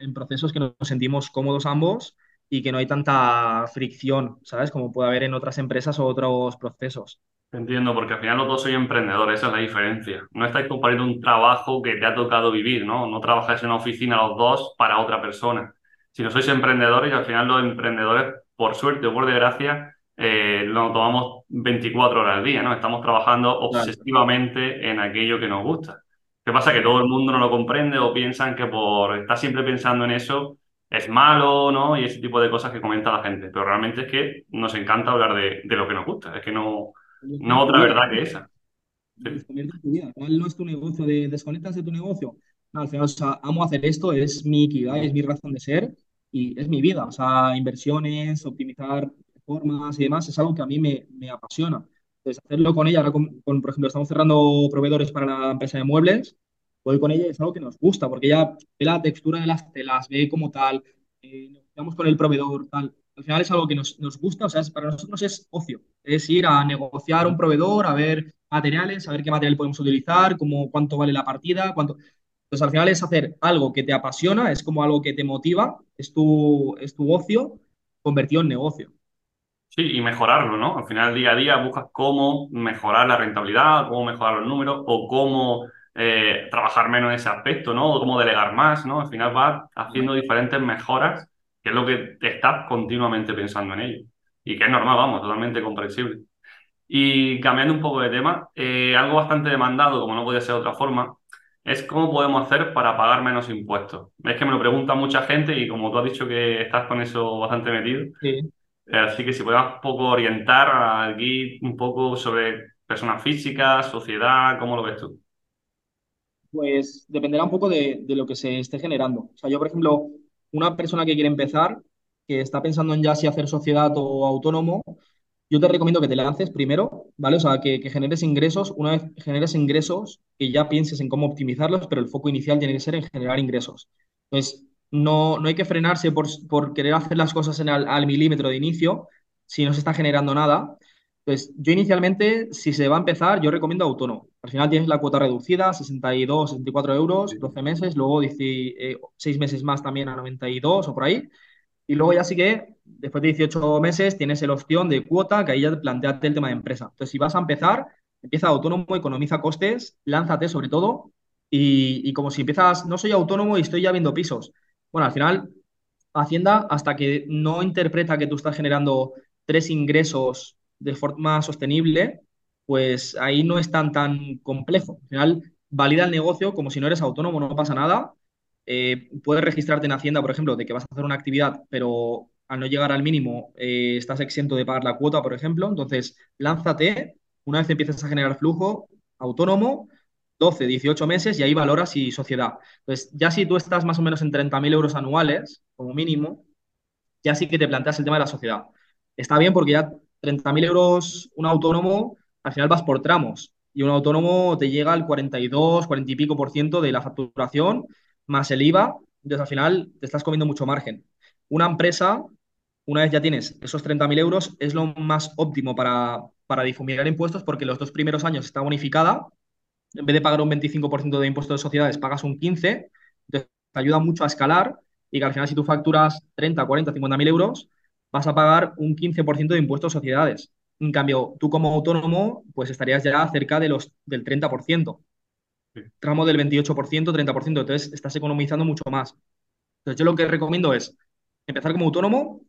en procesos que nos sentimos cómodos ambos y que no hay tanta fricción, ¿sabes? Como puede haber en otras empresas o otros procesos. Entiendo, porque al final los dos sois emprendedores, esa es la diferencia. No estáis compartiendo un trabajo que te ha tocado vivir, ¿no? No trabajáis en una oficina los dos para otra persona. Si no sois emprendedores, y al final los emprendedores, por suerte o por desgracia, eh, lo tomamos 24 horas al día, ¿no? Estamos trabajando obsesivamente en aquello que nos gusta. ¿Qué pasa? Que todo el mundo no lo comprende o piensan que por estar siempre pensando en eso es malo, ¿no? Y ese tipo de cosas que comenta la gente. Pero realmente es que nos encanta hablar de, de lo que nos gusta. Es que no, no otra verdad que esa. tu vida. No es tu negocio, de desconectas de tu negocio. No, al final, o sea, amo hacer esto, es mi ikigai, es mi razón de ser y es mi vida. O sea, inversiones, optimizar formas y demás, es algo que a mí me, me apasiona. Entonces, hacerlo con ella, ahora con, por ejemplo, estamos cerrando proveedores para la empresa de muebles, voy con ella y es algo que nos gusta, porque ella ve la textura de las telas, ve como tal, eh, nos con el proveedor, tal. Al final es algo que nos, nos gusta, o sea, para nosotros es ocio, es ir a negociar un proveedor, a ver materiales, a ver qué material podemos utilizar, cómo, cuánto vale la partida, cuánto... Entonces, al final es hacer algo que te apasiona, es como algo que te motiva, es tu, es tu ocio convertido en negocio. Sí, y mejorarlo, ¿no? Al final, día a día, buscas cómo mejorar la rentabilidad, cómo mejorar los números o cómo eh, trabajar menos en ese aspecto, ¿no? O cómo delegar más, ¿no? Al final vas haciendo diferentes mejoras que es lo que estás continuamente pensando en ello. Y que es normal, vamos, totalmente comprensible. Y cambiando un poco de tema, eh, algo bastante demandado, como no podía ser de otra forma, es cómo podemos hacer para pagar menos impuestos. Es que me lo pregunta mucha gente y como tú has dicho que estás con eso bastante metido, eh, así que si podemos un poco orientar aquí un poco sobre personas físicas, sociedad, ¿cómo lo ves tú? Pues dependerá un poco de, de lo que se esté generando. O sea, yo, por ejemplo, una persona que quiere empezar, que está pensando en ya si hacer sociedad o autónomo, yo te recomiendo que te lances primero, ¿vale? O sea, que, generes ingresos. Una vez generes ingresos, que ya pienses en cómo optimizarlos, pero el foco inicial tiene que ser en generar ingresos. Entonces, no, no hay que frenarse por, por querer hacer las cosas en al milímetro de inicio si no se está generando nada. Entonces, yo inicialmente, si se va a empezar, yo recomiendo autónomo. Al final tienes la cuota reducida, 62, 64 euros, 12 meses, luego 6 eh, meses más también a 92 o por ahí. Y luego ya sí que, después de 18 meses, tienes la opción de cuota, que ahí ya planteate el tema de empresa. Entonces, si vas a empezar, empieza autónomo, economiza costes, lánzate sobre todo. Y, y como si empiezas, no soy autónomo y estoy ya viendo pisos. Bueno, al final, Hacienda, hasta que no interpreta que tú estás generando tres ingresos de forma sostenible, pues ahí no es tan, tan complejo. Al final, valida el negocio como si no eres autónomo, no pasa nada. Eh, puedes registrarte en Hacienda, por ejemplo, de que vas a hacer una actividad, pero al no llegar al mínimo eh, estás exento de pagar la cuota, por ejemplo. Entonces, lánzate, una vez empiezas a generar flujo autónomo, 12, 18 meses y ahí valoras y sociedad. Entonces, ya si tú estás más o menos en 30.000 euros anuales, como mínimo, ya sí que te planteas el tema de la sociedad. Está bien porque ya 30.000 euros un autónomo, al final vas por tramos y un autónomo te llega al 42, 40 y pico por ciento de la facturación más el IVA, entonces al final te estás comiendo mucho margen. Una empresa, una vez ya tienes esos 30.000 euros, es lo más óptimo para, para difuminar impuestos porque los dos primeros años está bonificada. En vez de pagar un 25% de impuestos de sociedades, pagas un 15%. Entonces te ayuda mucho a escalar y que al final si tú facturas 30, 40, 50.000 euros, vas a pagar un 15% de impuestos a sociedades. En cambio, tú como autónomo, pues estarías ya cerca de los, del 30%. Tramo del 28%, 30%. Entonces, estás economizando mucho más. Entonces, yo lo que recomiendo es empezar como autónomo,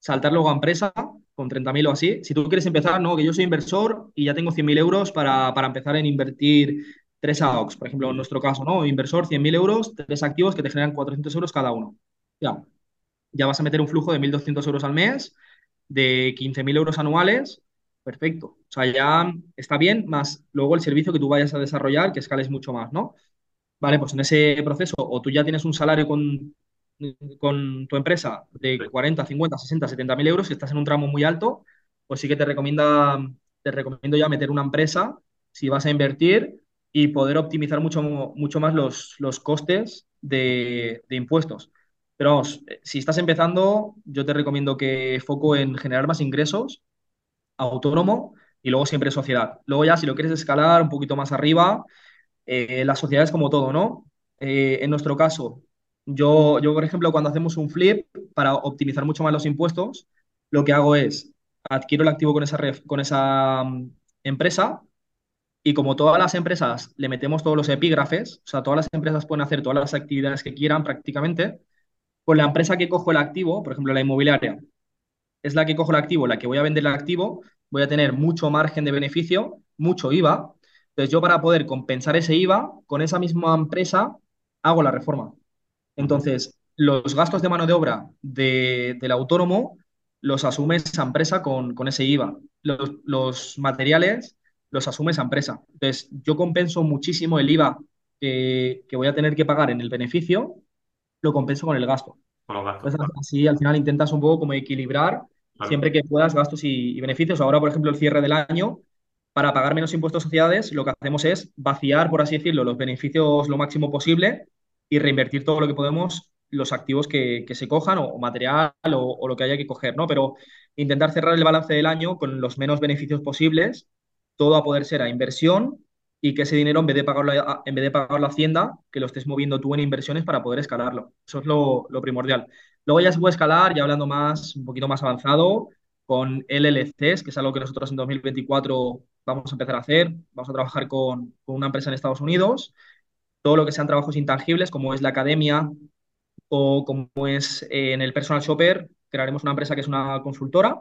saltar luego a empresa con 30.000 o así. Si tú quieres empezar, no, que yo soy inversor y ya tengo 100.000 euros para, para empezar en invertir tres AOX, por ejemplo, en nuestro caso, ¿no? Inversor, 100.000 euros, tres activos que te generan 400 euros cada uno. Ya, ya vas a meter un flujo de 1.200 euros al mes, de 15.000 euros anuales, perfecto. O sea, ya está bien, más luego el servicio que tú vayas a desarrollar, que escales mucho más, ¿no? Vale, pues en ese proceso, o tú ya tienes un salario con con tu empresa de Sí. 40, 50, 60, 70 mil euros, si estás en un tramo muy alto, pues sí que te recomienda, te recomiendo ya meter una empresa si vas a invertir y poder optimizar mucho, mucho más los, los costes de, de impuestos. Pero vamos, eh, si estás empezando, yo te recomiendo que foco en generar más ingresos, autónomo y luego siempre sociedad. Luego ya, si lo quieres escalar un poquito más arriba, eh, las sociedades como todo, ¿no? Eh, en nuestro caso, yo, yo, por ejemplo, cuando hacemos un flip, para optimizar mucho más los impuestos, lo que hago es adquiero el activo con esa, con esa mm, empresa y como todas las empresas le metemos todos los epígrafes, o sea, todas las empresas pueden hacer todas las actividades que quieran prácticamente, pues la empresa que cojo el activo, por ejemplo, la inmobiliaria, es la que cojo el activo, la que voy a vender el activo, voy a tener mucho margen de beneficio, mucho IVA. Entonces yo para poder compensar ese IVA, con esa misma empresa hago la reforma. Entonces, los gastos de mano de obra de- del autónomo los asume esa empresa con, con ese IVA. Los, materiales los asume esa empresa. Entonces, yo compenso muchísimo el IVA que voy a tener que pagar en el beneficio, lo compenso con el gasto. Con los gastos, Entonces, claro. así al final intentas un poco como equilibrar Claro. siempre que puedas gastos y, y beneficios. Ahora, por ejemplo, el cierre del año, para pagar menos impuestos a sociedades, lo que hacemos es vaciar, por así decirlo, los beneficios lo máximo posible y reinvertir todo lo que podemos, los activos que, que se cojan o, o material o, o lo que haya que coger, ¿no? Pero intentar cerrar el balance del año con los menos beneficios posibles, todo a poder ser a inversión y que ese dinero, en vez de pagarlo a, en vez de Hacienda, que lo estés moviendo tú en inversiones para poder escalarlo. Eso es lo, primordial. Luego ya se puede escalar, ya hablando más, un poquito más avanzado, con LLCs, que es algo que nosotros en 2024 vamos a empezar a hacer. Vamos a trabajar con, con una empresa en Estados Unidos. Todo lo que sean trabajos intangibles, como es la academia o como es eh, en el personal shopper, crearemos una empresa que es una consultora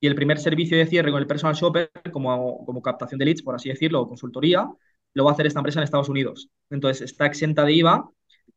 y el primer servicio de cierre con el personal shopper, como, como captación de leads, por así decirlo, o consultoría, lo va a hacer esta empresa en Estados Unidos. Entonces, está exenta de IVA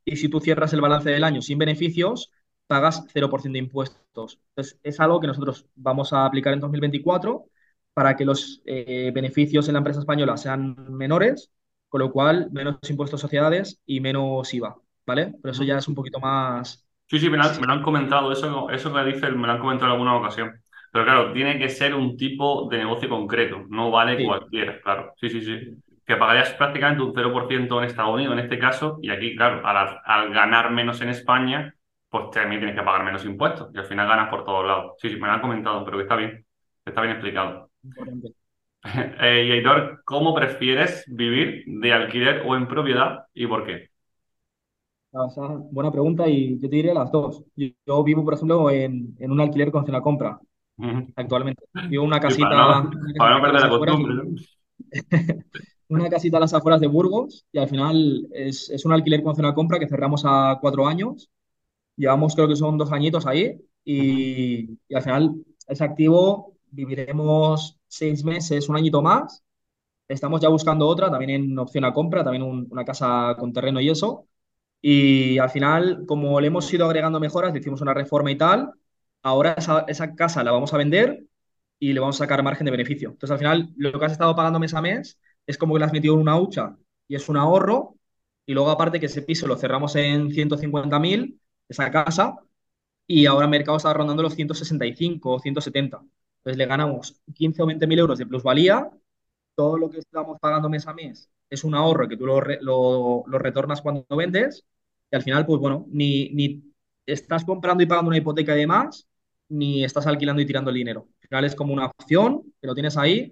y si tú cierras el balance del año sin beneficios, pagas 0% de impuestos. Entonces, es algo que nosotros vamos a aplicar en 2024 para que los eh, beneficios en la empresa española sean menores, con lo cual menos impuestos a sociedades y menos IVA, ¿vale? Pero eso ya es un poquito más... Sí, sí, me lo han, me lo han comentado, eso, eso que dices me lo han comentado en alguna ocasión. Pero claro, tiene que ser un tipo de negocio concreto, no vale Sí, cualquiera, claro. Sí, sí, sí. Que pagarías prácticamente un cero por ciento en Estados Unidos en este caso, y aquí, claro, al, al ganar menos en España, pues también tienes que pagar menos impuestos, y al final ganas por todos lados. Sí, sí, me lo han comentado, pero que está bien, está bien explicado. importante. Eh, y Aitor, ¿cómo prefieres vivir de alquiler o en propiedad y por qué? Buena pregunta y yo te diré las dos. Yo, vivo, por ejemplo, en, en un alquiler con cena compra Actualmente. Vivo en una para casita, no, para no perder la afueras costumbre, una casita a las afueras de Burgos y al final es, es un alquiler con zona compra que cerramos a cuatro años. Llevamos creo que son dos añitos ahí y, y al final es activo. Viviremos seis meses, un añito más. Estamos ya buscando otra, también en opción a compra, también un- una casa con terreno y eso. Y al final, como le hemos ido agregando mejoras, le hicimos una reforma y tal, ahora esa, casa la vamos a vender y le vamos a sacar margen de beneficio. Entonces, al final, lo que has estado pagando mes a mes es como que le has metido en una hucha y es un ahorro. Y luego, aparte, que ese piso lo cerramos en 150.000, esa casa, y ahora el mercado está rondando los 165 o 170. Entonces, le ganamos 15 o 20 mil euros de plusvalía todo lo que estamos pagando mes a mes es un ahorro que tú lo, lo retornas cuando vendes y al final, pues bueno, ni, ni estás comprando y pagando una hipoteca y demás, ni estás alquilando y tirando el dinero. Al final es como una opción que lo tienes ahí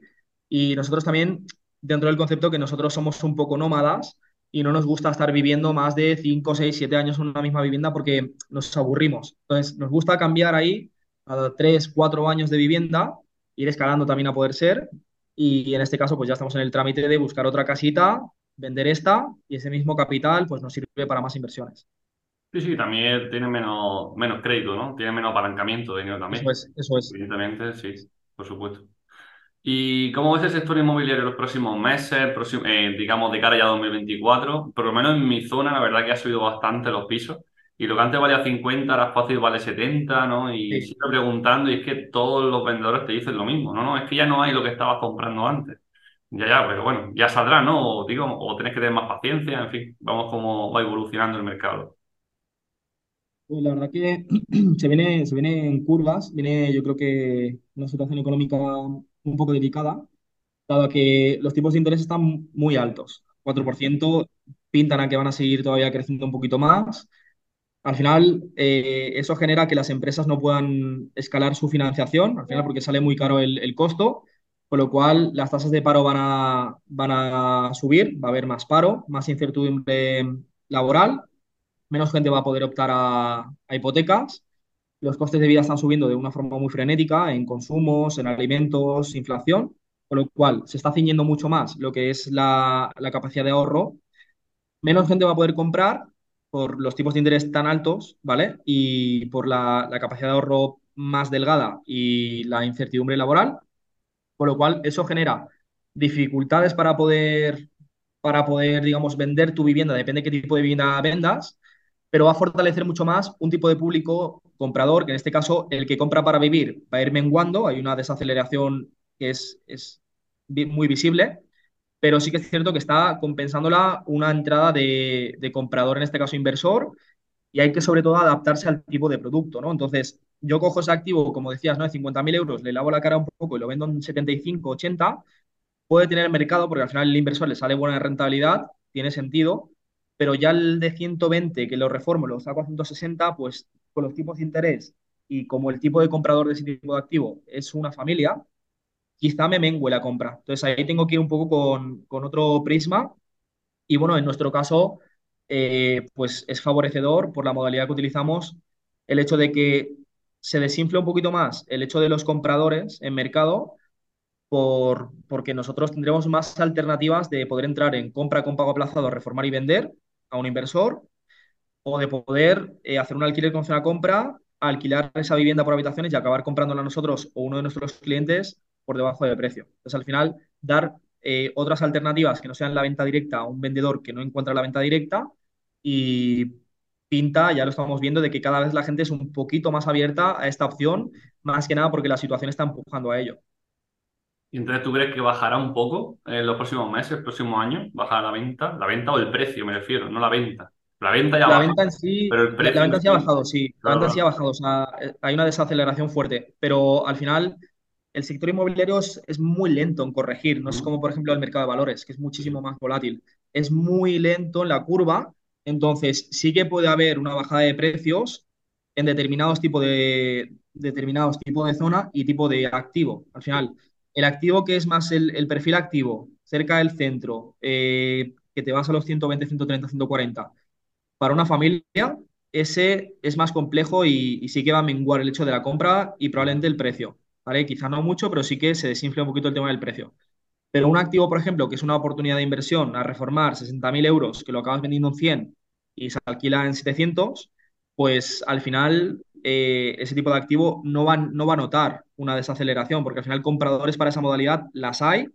y nosotros también, dentro del concepto que nosotros somos un poco nómadas y no nos gusta estar viviendo más de 5 6 7 años en una misma vivienda porque nos aburrimos. Entonces, nos gusta cambiar ahí a 3 4 años de vivienda, ir escalando también a poder ser y en este caso, pues ya estamos en el trámite de buscar otra casita, vender esta y ese mismo capital pues nos sirve para más inversiones. Sí, sí, también tiene menos, menos crédito, ¿no? Tiene menos apalancamiento de dinero Eso también. es, eso es. Evidentemente, sí, por supuesto. ¿Y cómo ves el sector inmobiliario en los próximos meses, próxim- eh, digamos, de cara ya a 2024? Por lo menos en mi zona, la verdad que ha subido bastante los pisos. Y lo que antes valía 50, ahora fácil vale 70, ¿no? Y Sí. preguntando, y es que todos los vendedores te dicen lo mismo, ¿no? No, es que ya no hay lo que estabas comprando antes. Ya, ya, pero bueno, ya saldrá, ¿no? O, digo, o tenés que tener más paciencia, en fin, vamos como va evolucionando el mercado. La verdad que se viene, se viene en curvas, viene yo creo que una situación económica un poco delicada, dado que los tipos de interés están muy altos. cuatro por ciento pintan a que van a seguir todavía creciendo un poquito más. Al final, eh, eso genera que las empresas no puedan escalar su financiación, al final porque sale muy caro el, el costo, con lo cual las tasas de paro van a, van a subir, va a haber más paro, más incertidumbre laboral menos gente va a poder optar a, hipotecas. Los costes de vida están subiendo de una forma muy frenética en consumos, en alimentos, inflación, con lo cual se está ciñendo mucho más lo que es la, capacidad de ahorro. Menos gente va a poder comprar por los tipos de interés tan altos, ¿vale? Y por la, la capacidad de ahorro más delgada y la incertidumbre laboral, con lo cual eso genera dificultades para poder, para poder, digamos, vender tu vivienda, depende de qué tipo de vivienda vendas, pero va a fortalecer mucho más un tipo de público comprador, que en este caso el que compra para vivir va a ir menguando, hay una desaceleración que es, es muy visible, pero sí que es cierto que está compensándola una entrada de, de comprador, en este caso inversor, y hay que sobre todo adaptarse al tipo de producto, ¿no? Entonces, yo cojo ese activo, como decías, ¿no? De 50.000 euros, le lavo la cara un poco y lo vendo en 75, 80, puede tener mercado porque al final el inversor le sale buena rentabilidad, tiene sentido, pero ya el de 120 que lo reformo, lo saco a 160, pues con los tipos de interés y como el tipo de comprador de ese tipo de activo es una familia, quizá me mengue la compra. Entonces ahí tengo que ir un poco con, con otro prisma y bueno, en nuestro caso, eh, pues es favorecedor por la modalidad que utilizamos el hecho de que se desinfle un poquito más el hecho de los compradores en mercado por, porque nosotros tendremos más alternativas de poder entrar en compra con pago aplazado, reformar y vender a un inversor o de poder eh, hacer un alquiler con zona compra, alquilar esa vivienda por habitaciones y acabar comprándola nosotros o uno de nuestros clientes por debajo de precio. Entonces, al final, dar eh, otras alternativas que no sean la venta directa a un vendedor que no encuentra la venta directa y pinta, ya lo estamos viendo, de que cada vez la gente es un poquito más abierta a esta opción, más que nada porque la situación está empujando a ello. ¿Y entonces tú crees que bajará un poco en los próximos meses, el próximo año? ¿Bajará la venta? La venta o el precio, me refiero, no la venta. La venta ya La baja, venta en sí, pero el la, venta sí ha bajado, sí. La claro, venta sí ha bajado, o sea, eh, hay una desaceleración fuerte, pero al final el sector inmobiliario es, es muy lento en corregir, no es como por ejemplo el mercado de valores, que es muchísimo más volátil. Es muy lento en la curva, entonces sí que puede haber una bajada de precios en determinados tipos de, determinados tipos de zona y tipo de activo. Al final, el activo que es más el, el perfil activo, cerca del centro, eh, que te vas a los 120, 130, 140 para una familia, ese es más complejo y, y sí que va a menguar el hecho de la compra y probablemente el precio, ¿vale? Quizá no mucho, pero sí que se desinfla un poquito el tema del precio. Pero un activo, por ejemplo, que es una oportunidad de inversión a reformar 60.000 euros, que lo acabas vendiendo en 100 y se alquila en 700, pues al final eh, ese tipo de activo no va, no va a notar una desaceleración, porque al final compradores para esa modalidad las hay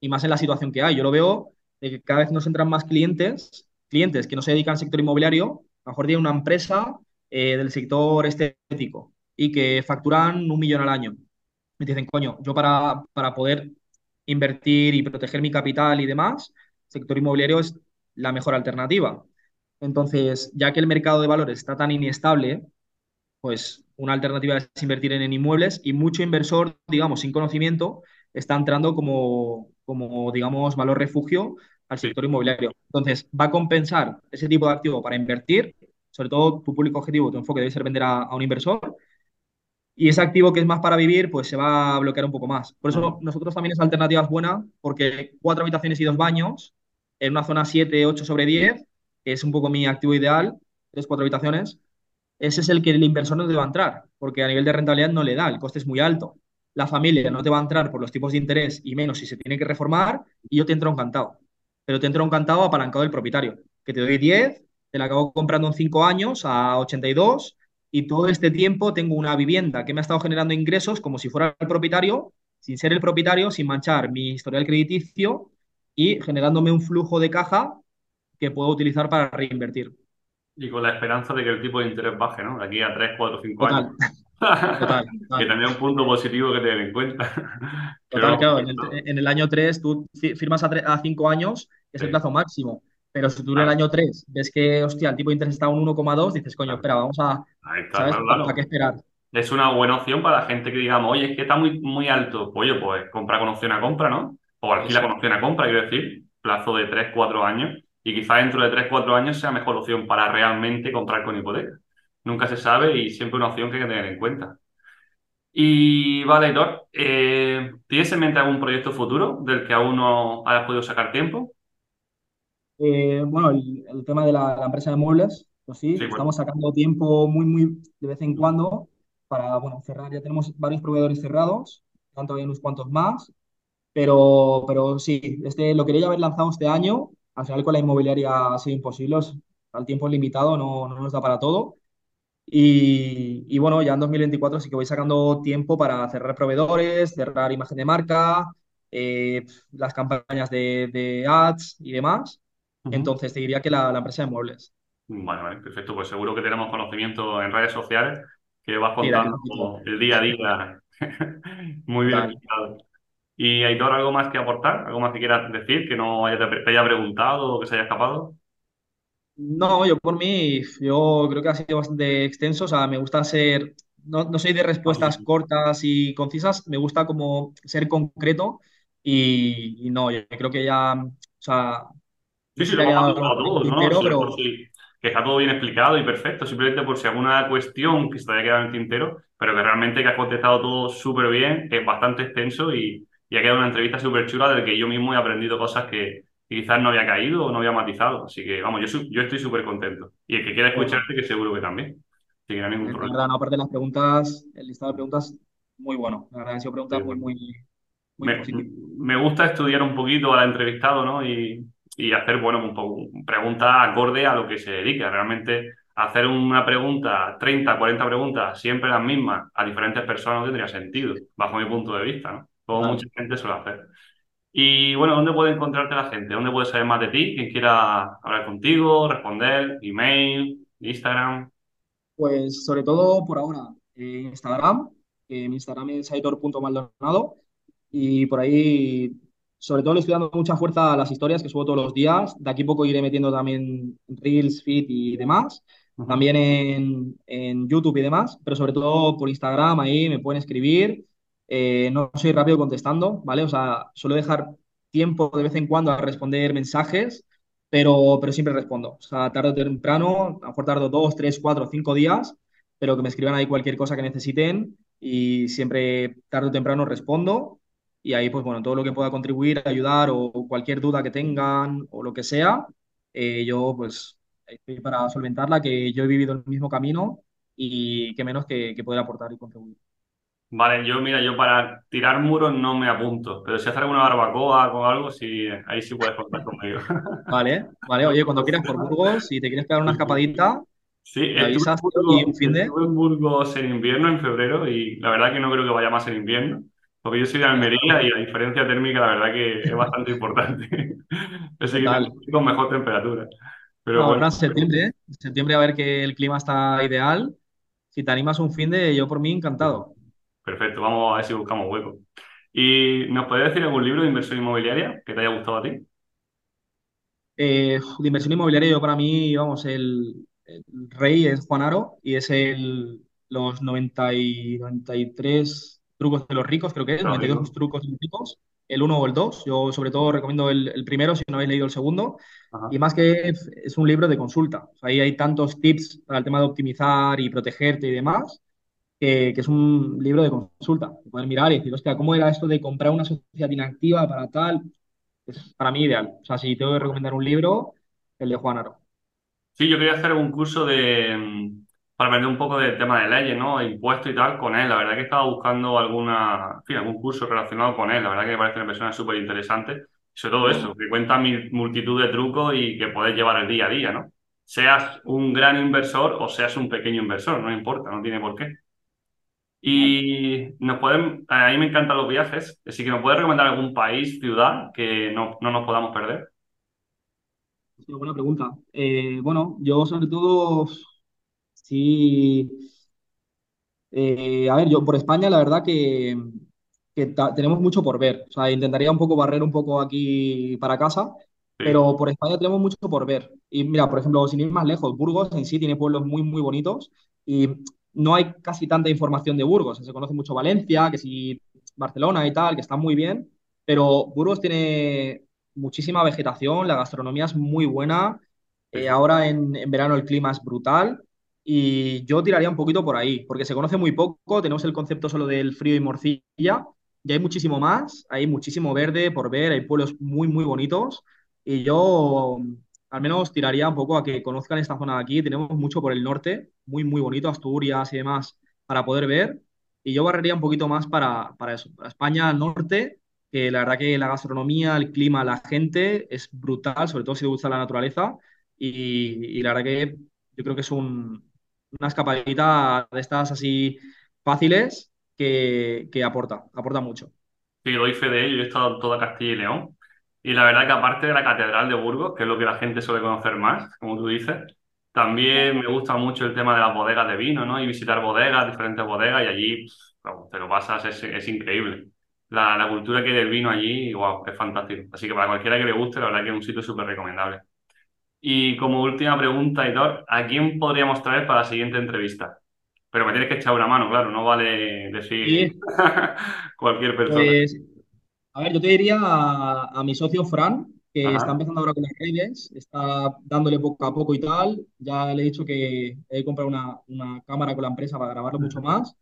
y más en la situación que hay. Yo lo veo de que cada vez nos entran más clientes, clientes que no se dedican al sector inmobiliario, a mejor tienen una empresa eh, del sector estético y que facturan un millón al año. Me dicen, coño, yo para, para poder invertir y proteger mi capital y demás, sector inmobiliario es la mejor alternativa. Entonces, ya que el mercado de valores está tan inestable, pues una alternativa es invertir en, en inmuebles y mucho inversor, digamos, sin conocimiento, está entrando como, como, digamos, valor refugio al sector inmobiliario. Entonces, va a compensar ese tipo de activo para invertir, sobre todo tu público objetivo, tu enfoque debe ser vender a, a un inversor y ese activo que es más para vivir, pues se va a bloquear un poco más. Por eso nosotros también esa alternativa es buena, porque cuatro habitaciones y dos baños, en una zona 7 8 sobre 10 que es un poco mi activo ideal, tres, cuatro habitaciones, ese es el que el inversor no te va a entrar, porque a nivel de rentabilidad no le da, el coste es muy alto. La familia no te va a entrar por los tipos de interés y menos si se tiene que reformar, y yo te entro encantado. Pero te entro encantado apalancado del propietario, que te doy 10, te la acabo comprando en 5 años a 82 y todo este tiempo tengo una vivienda que me ha estado generando ingresos como si fuera el propietario, sin ser el propietario, sin manchar mi historial crediticio y generándome un flujo de caja que puedo utilizar para reinvertir. Y con la esperanza de que el tipo de interés baje, ¿no? De aquí a 3 4 5 años. Total, total, Que total. también es un punto positivo que tener en cuenta. Total, Pero claro, en el, en el año 3 tú fi- firmas a, tre- a 5 años, es el Sí. plazo máximo. Pero si tú en el año 3 ves que, hostia, el tipo de interés está a un uno coma dos dices, coño, espera, vamos a, Ahí está, ¿sabes? claro, ¿Para qué esperar? Es una buena opción para la gente que digamos, oye, es que está muy, muy alto. Pues, Oye, pues compra con opción a compra, ¿no? O alquila con opción a compra, quiero decir, plazo de 3 4 años. Y quizás dentro de 3 4 años sea mejor opción para realmente comprar con hipoteca. Nunca se sabe y siempre una opción que hay que tener en cuenta. Y vale, Hitor, eh, ¿tienes en mente algún proyecto futuro del que aún no hayas podido sacar tiempo? Eh, bueno, el, el tema de la, la empresa de muebles, pues sí, Sí, estamos sacando tiempo muy, muy de vez en cuando para, bueno, cerrar. Ya tenemos varios proveedores cerrados, tanto hay unos cuantos más, pero, pero sí, este lo quería haber lanzado este año. Al final con la inmobiliaria ha sido imposible, os- al tiempo es limitado, no, no nos da para todo. Y, y bueno, ya en 2024 sí que voy sacando tiempo para cerrar proveedores, cerrar imagen de marca, eh, las campañas de, de ads y demás. Entonces te diría que la, la empresa de muebles. Vale, vale, perfecto. Pues seguro que tenemos conocimiento en redes sociales que vas Sí, contando poquito. el día a día muy bien. Y Aitor, ¿algo más que aportar? ¿Algo más que quieras decir que no haya, te haya preguntado o que se haya escapado? No, yo por mí, yo creo que ha sido bastante extenso. O sea, me gusta ser, no, no soy de respuestas sí. cortas y concisas, me gusta como ser concreto y, y no, yo creo que ya, o sea, Sí, sí, lo hemos el todos, ¿no? por pero si que está todo bien explicado y perfecto, simplemente por si alguna cuestión que se te haya quedado en el tintero, pero que realmente que has contestado todo súper bien, es bastante extenso y, y ha quedado una entrevista súper chula del que yo mismo he aprendido cosas que, quizás no había caído o no había matizado. Así que, vamos, yo, estoy súper contento. Y el que quiera escucharte, que seguro que también. Así que no hay ningún la problema. verdad, no, aparte de las preguntas, el listado de preguntas, muy bueno. La verdad, han sido Sí, preguntas muy, muy, muy Me, positivas. me gusta estudiar un poquito al entrevistado, ¿no? Y, y hacer, bueno, un poco preguntas acorde a lo que se dedica. Realmente hacer una pregunta, 30 40 preguntas, siempre las mismas, a diferentes personas no tendría sentido, bajo mi punto de vista, ¿no? Como mucha gente suele hacer. Y bueno, ¿dónde puede encontrarte la gente? ¿Dónde puede saber más de ti? Quien quiera hablar contigo, responder, email, Instagram. Pues sobre todo por ahora, en Instagram, que mi Instagram es aitor.maldonado y por ahí, sobre todo le estoy dando mucha fuerza a las historias que subo todos los días. De aquí a poco iré metiendo también Reels, Feed y demás. También en, en YouTube y demás, pero sobre todo por Instagram, ahí me pueden escribir. Eh, no soy rápido contestando, ¿vale? O sea, suelo dejar tiempo de vez en cuando a responder mensajes pero, pero siempre respondo. O sea, tarde o temprano, a lo mejor dos, tres, cuatro, cinco días, pero que me escriban ahí cualquier cosa que necesiten y siempre tarde o temprano respondo. Y ahí, pues bueno, todo lo que pueda contribuir, ayudar o cualquier duda que tengan o lo que sea, eh, yo pues estoy para solventarla, que yo he vivido el mismo camino y que menos que, que poder aportar y contribuir. Vale, yo, mira, yo para tirar muros no me apunto, pero si haces alguna barbacoa o algo, sí, ahí sí puedes contar conmigo. Vale, vale. Oye, cuando quieras por Burgos, si te quieres pegar una escapadita, Sí, me avisas tío, y un Burgos, fin de... estuve en Burgos en invierno, en febrero, y la verdad que no creo que vaya más en invierno, porque yo soy de Almería y la diferencia térmica la verdad que es bastante importante. Así que necesito mejor temperatura. Pero No, bueno, ahora en septiembre. En septiembre a ver que el clima está ideal. Si te animas un fin de, yo por mí encantado. Perfecto, vamos a ver si buscamos hueco. ¿Y nos puedes decir algún libro de inversión inmobiliaria que te haya gustado a ti? Eh, de inversión inmobiliaria, yo para mí, vamos, el, el rey es Juan Aro y es el, los 90 y 93 trucos de los ricos, creo que es, Pero 92 rico. trucos de los ricos, el uno o el dos. Yo sobre todo recomiendo el, el primero si no habéis leído el segundo. Y más que es, es un libro de consulta. O sea, ahí hay tantos tips para el tema de optimizar y protegerte y demás que, es un libro de consulta. Poder mirar y decir, hostia, ¿cómo era esto de comprar una sociedad inactiva para tal? Es para mí ideal. O sea, si tengo que recomendar un libro, el de Juan Aro. Sí, yo quería hacer un curso de, mm, para aprender un poco del tema de leyes, ¿no? Impuestos y tal con él. La verdad que estaba buscando alguna, en fin, algún curso relacionado con él. La verdad que me parece una persona súper interesante. Sobre todo eso, que cuenta multitud de trucos y que puedes llevar el día a día, ¿no? Seas un gran inversor o seas un pequeño inversor, no importa, no tiene por qué. Y nos pueden, a mí me encantan los viajes, así que nos puedes recomendar algún país, ciudad que no, no nos podamos perder. Sí, buena pregunta. Eh, bueno, yo sobre todo, sí, eh, a ver, yo por España la verdad que, que tenemos mucho por ver. O sea, intentaría un poco barrer un poco aquí para casa Sí, pero por España tenemos mucho por ver. Y mira, por ejemplo, sin ir más lejos, Burgos en sí tiene pueblos muy, muy bonitos y no hay casi tanta información de Burgos. Se conoce mucho Valencia, que sí, Barcelona y tal, que está muy bien, pero Burgos tiene muchísima vegetación, la gastronomía es muy buena. eh, ahora en, en verano el clima es brutal y yo tiraría un poquito por ahí, porque se conoce muy poco, tenemos el concepto solo del frío y morcilla, y hay muchísimo más, hay muchísimo verde por ver, hay pueblos muy, muy bonitos, y yo al menos tiraría un poco a que conozcan esta zona de aquí, tenemos mucho por el norte, muy, muy bonito, Asturias y demás, para poder ver, y yo barrería un poquito más para, para eso, para España norte, que la verdad que la gastronomía, el clima, la gente es brutal, sobre todo si te gusta la naturaleza, y, la verdad que yo creo que es un, una escapadita de estas así fáciles que, que aporta, aporta mucho. Sí, doy fe de ello. Yo he estado en toda Castilla y León. Y la verdad que aparte de la Catedral de Burgos, que es lo que la gente suele conocer más, como tú dices, también me gusta mucho el tema de las bodegas de vino, ¿no? Y visitar bodegas, diferentes bodegas, y allí pff, vamos, te lo pasas, es, es increíble. La, la cultura que hay del vino allí, wow, es fantástico. Así que para cualquiera que le guste, la verdad que es un sitio súper recomendable. Y como última pregunta, Hitor, ¿a quién podríamos traer para la siguiente entrevista? Pero me tienes que echar una mano, claro, no vale decir Y cualquier persona. pues, a ver, yo te diría a, a mi socio Fran, que está Ajá, empezando ahora con las redes, está dándole poco a poco y tal. Ya le he dicho que he de comprar una, una cámara con la empresa para grabarlo mucho más.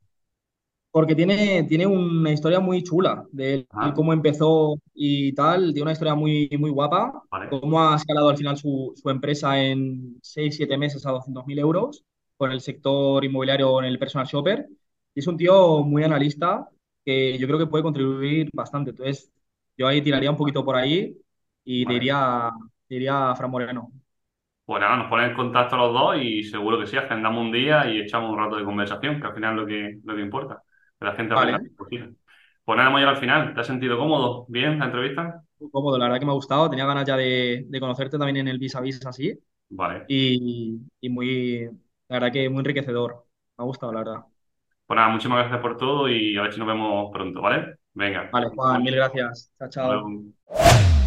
Porque tiene, tiene una historia muy chula de él, ajá, cómo empezó y tal. Tiene una historia muy, muy guapa. vale, Cómo ha escalado al final su, su empresa en seis siete meses a 200.000 euros con el sector inmobiliario en el personal shopper. Y es un tío muy analista que yo creo que puede contribuir bastante. Entonces, yo ahí tiraría un poquito por ahí y te vale. diría, te diría a Fran Moreno. Pues nada, nos ponen en contacto los dos y seguro que sí, agendamos un día y echamos un rato de conversación, que al final es lo que, lo que importa, que la gente. Vale, Pues Pues nada, hemos llegado al final. ¿Te has sentido cómodo? ¿Bien la entrevista? muy cómodo. La verdad que me ha gustado. Tenía ganas ya de, de conocerte también en el vis a vis así. Vale. y, y muy, la verdad que muy enriquecedor. Me ha gustado, la verdad. Pues nada, muchísimas gracias por todo y a ver si nos vemos pronto, ¿vale? Venga. Vale, Juan, mil gracias. Chao, chao.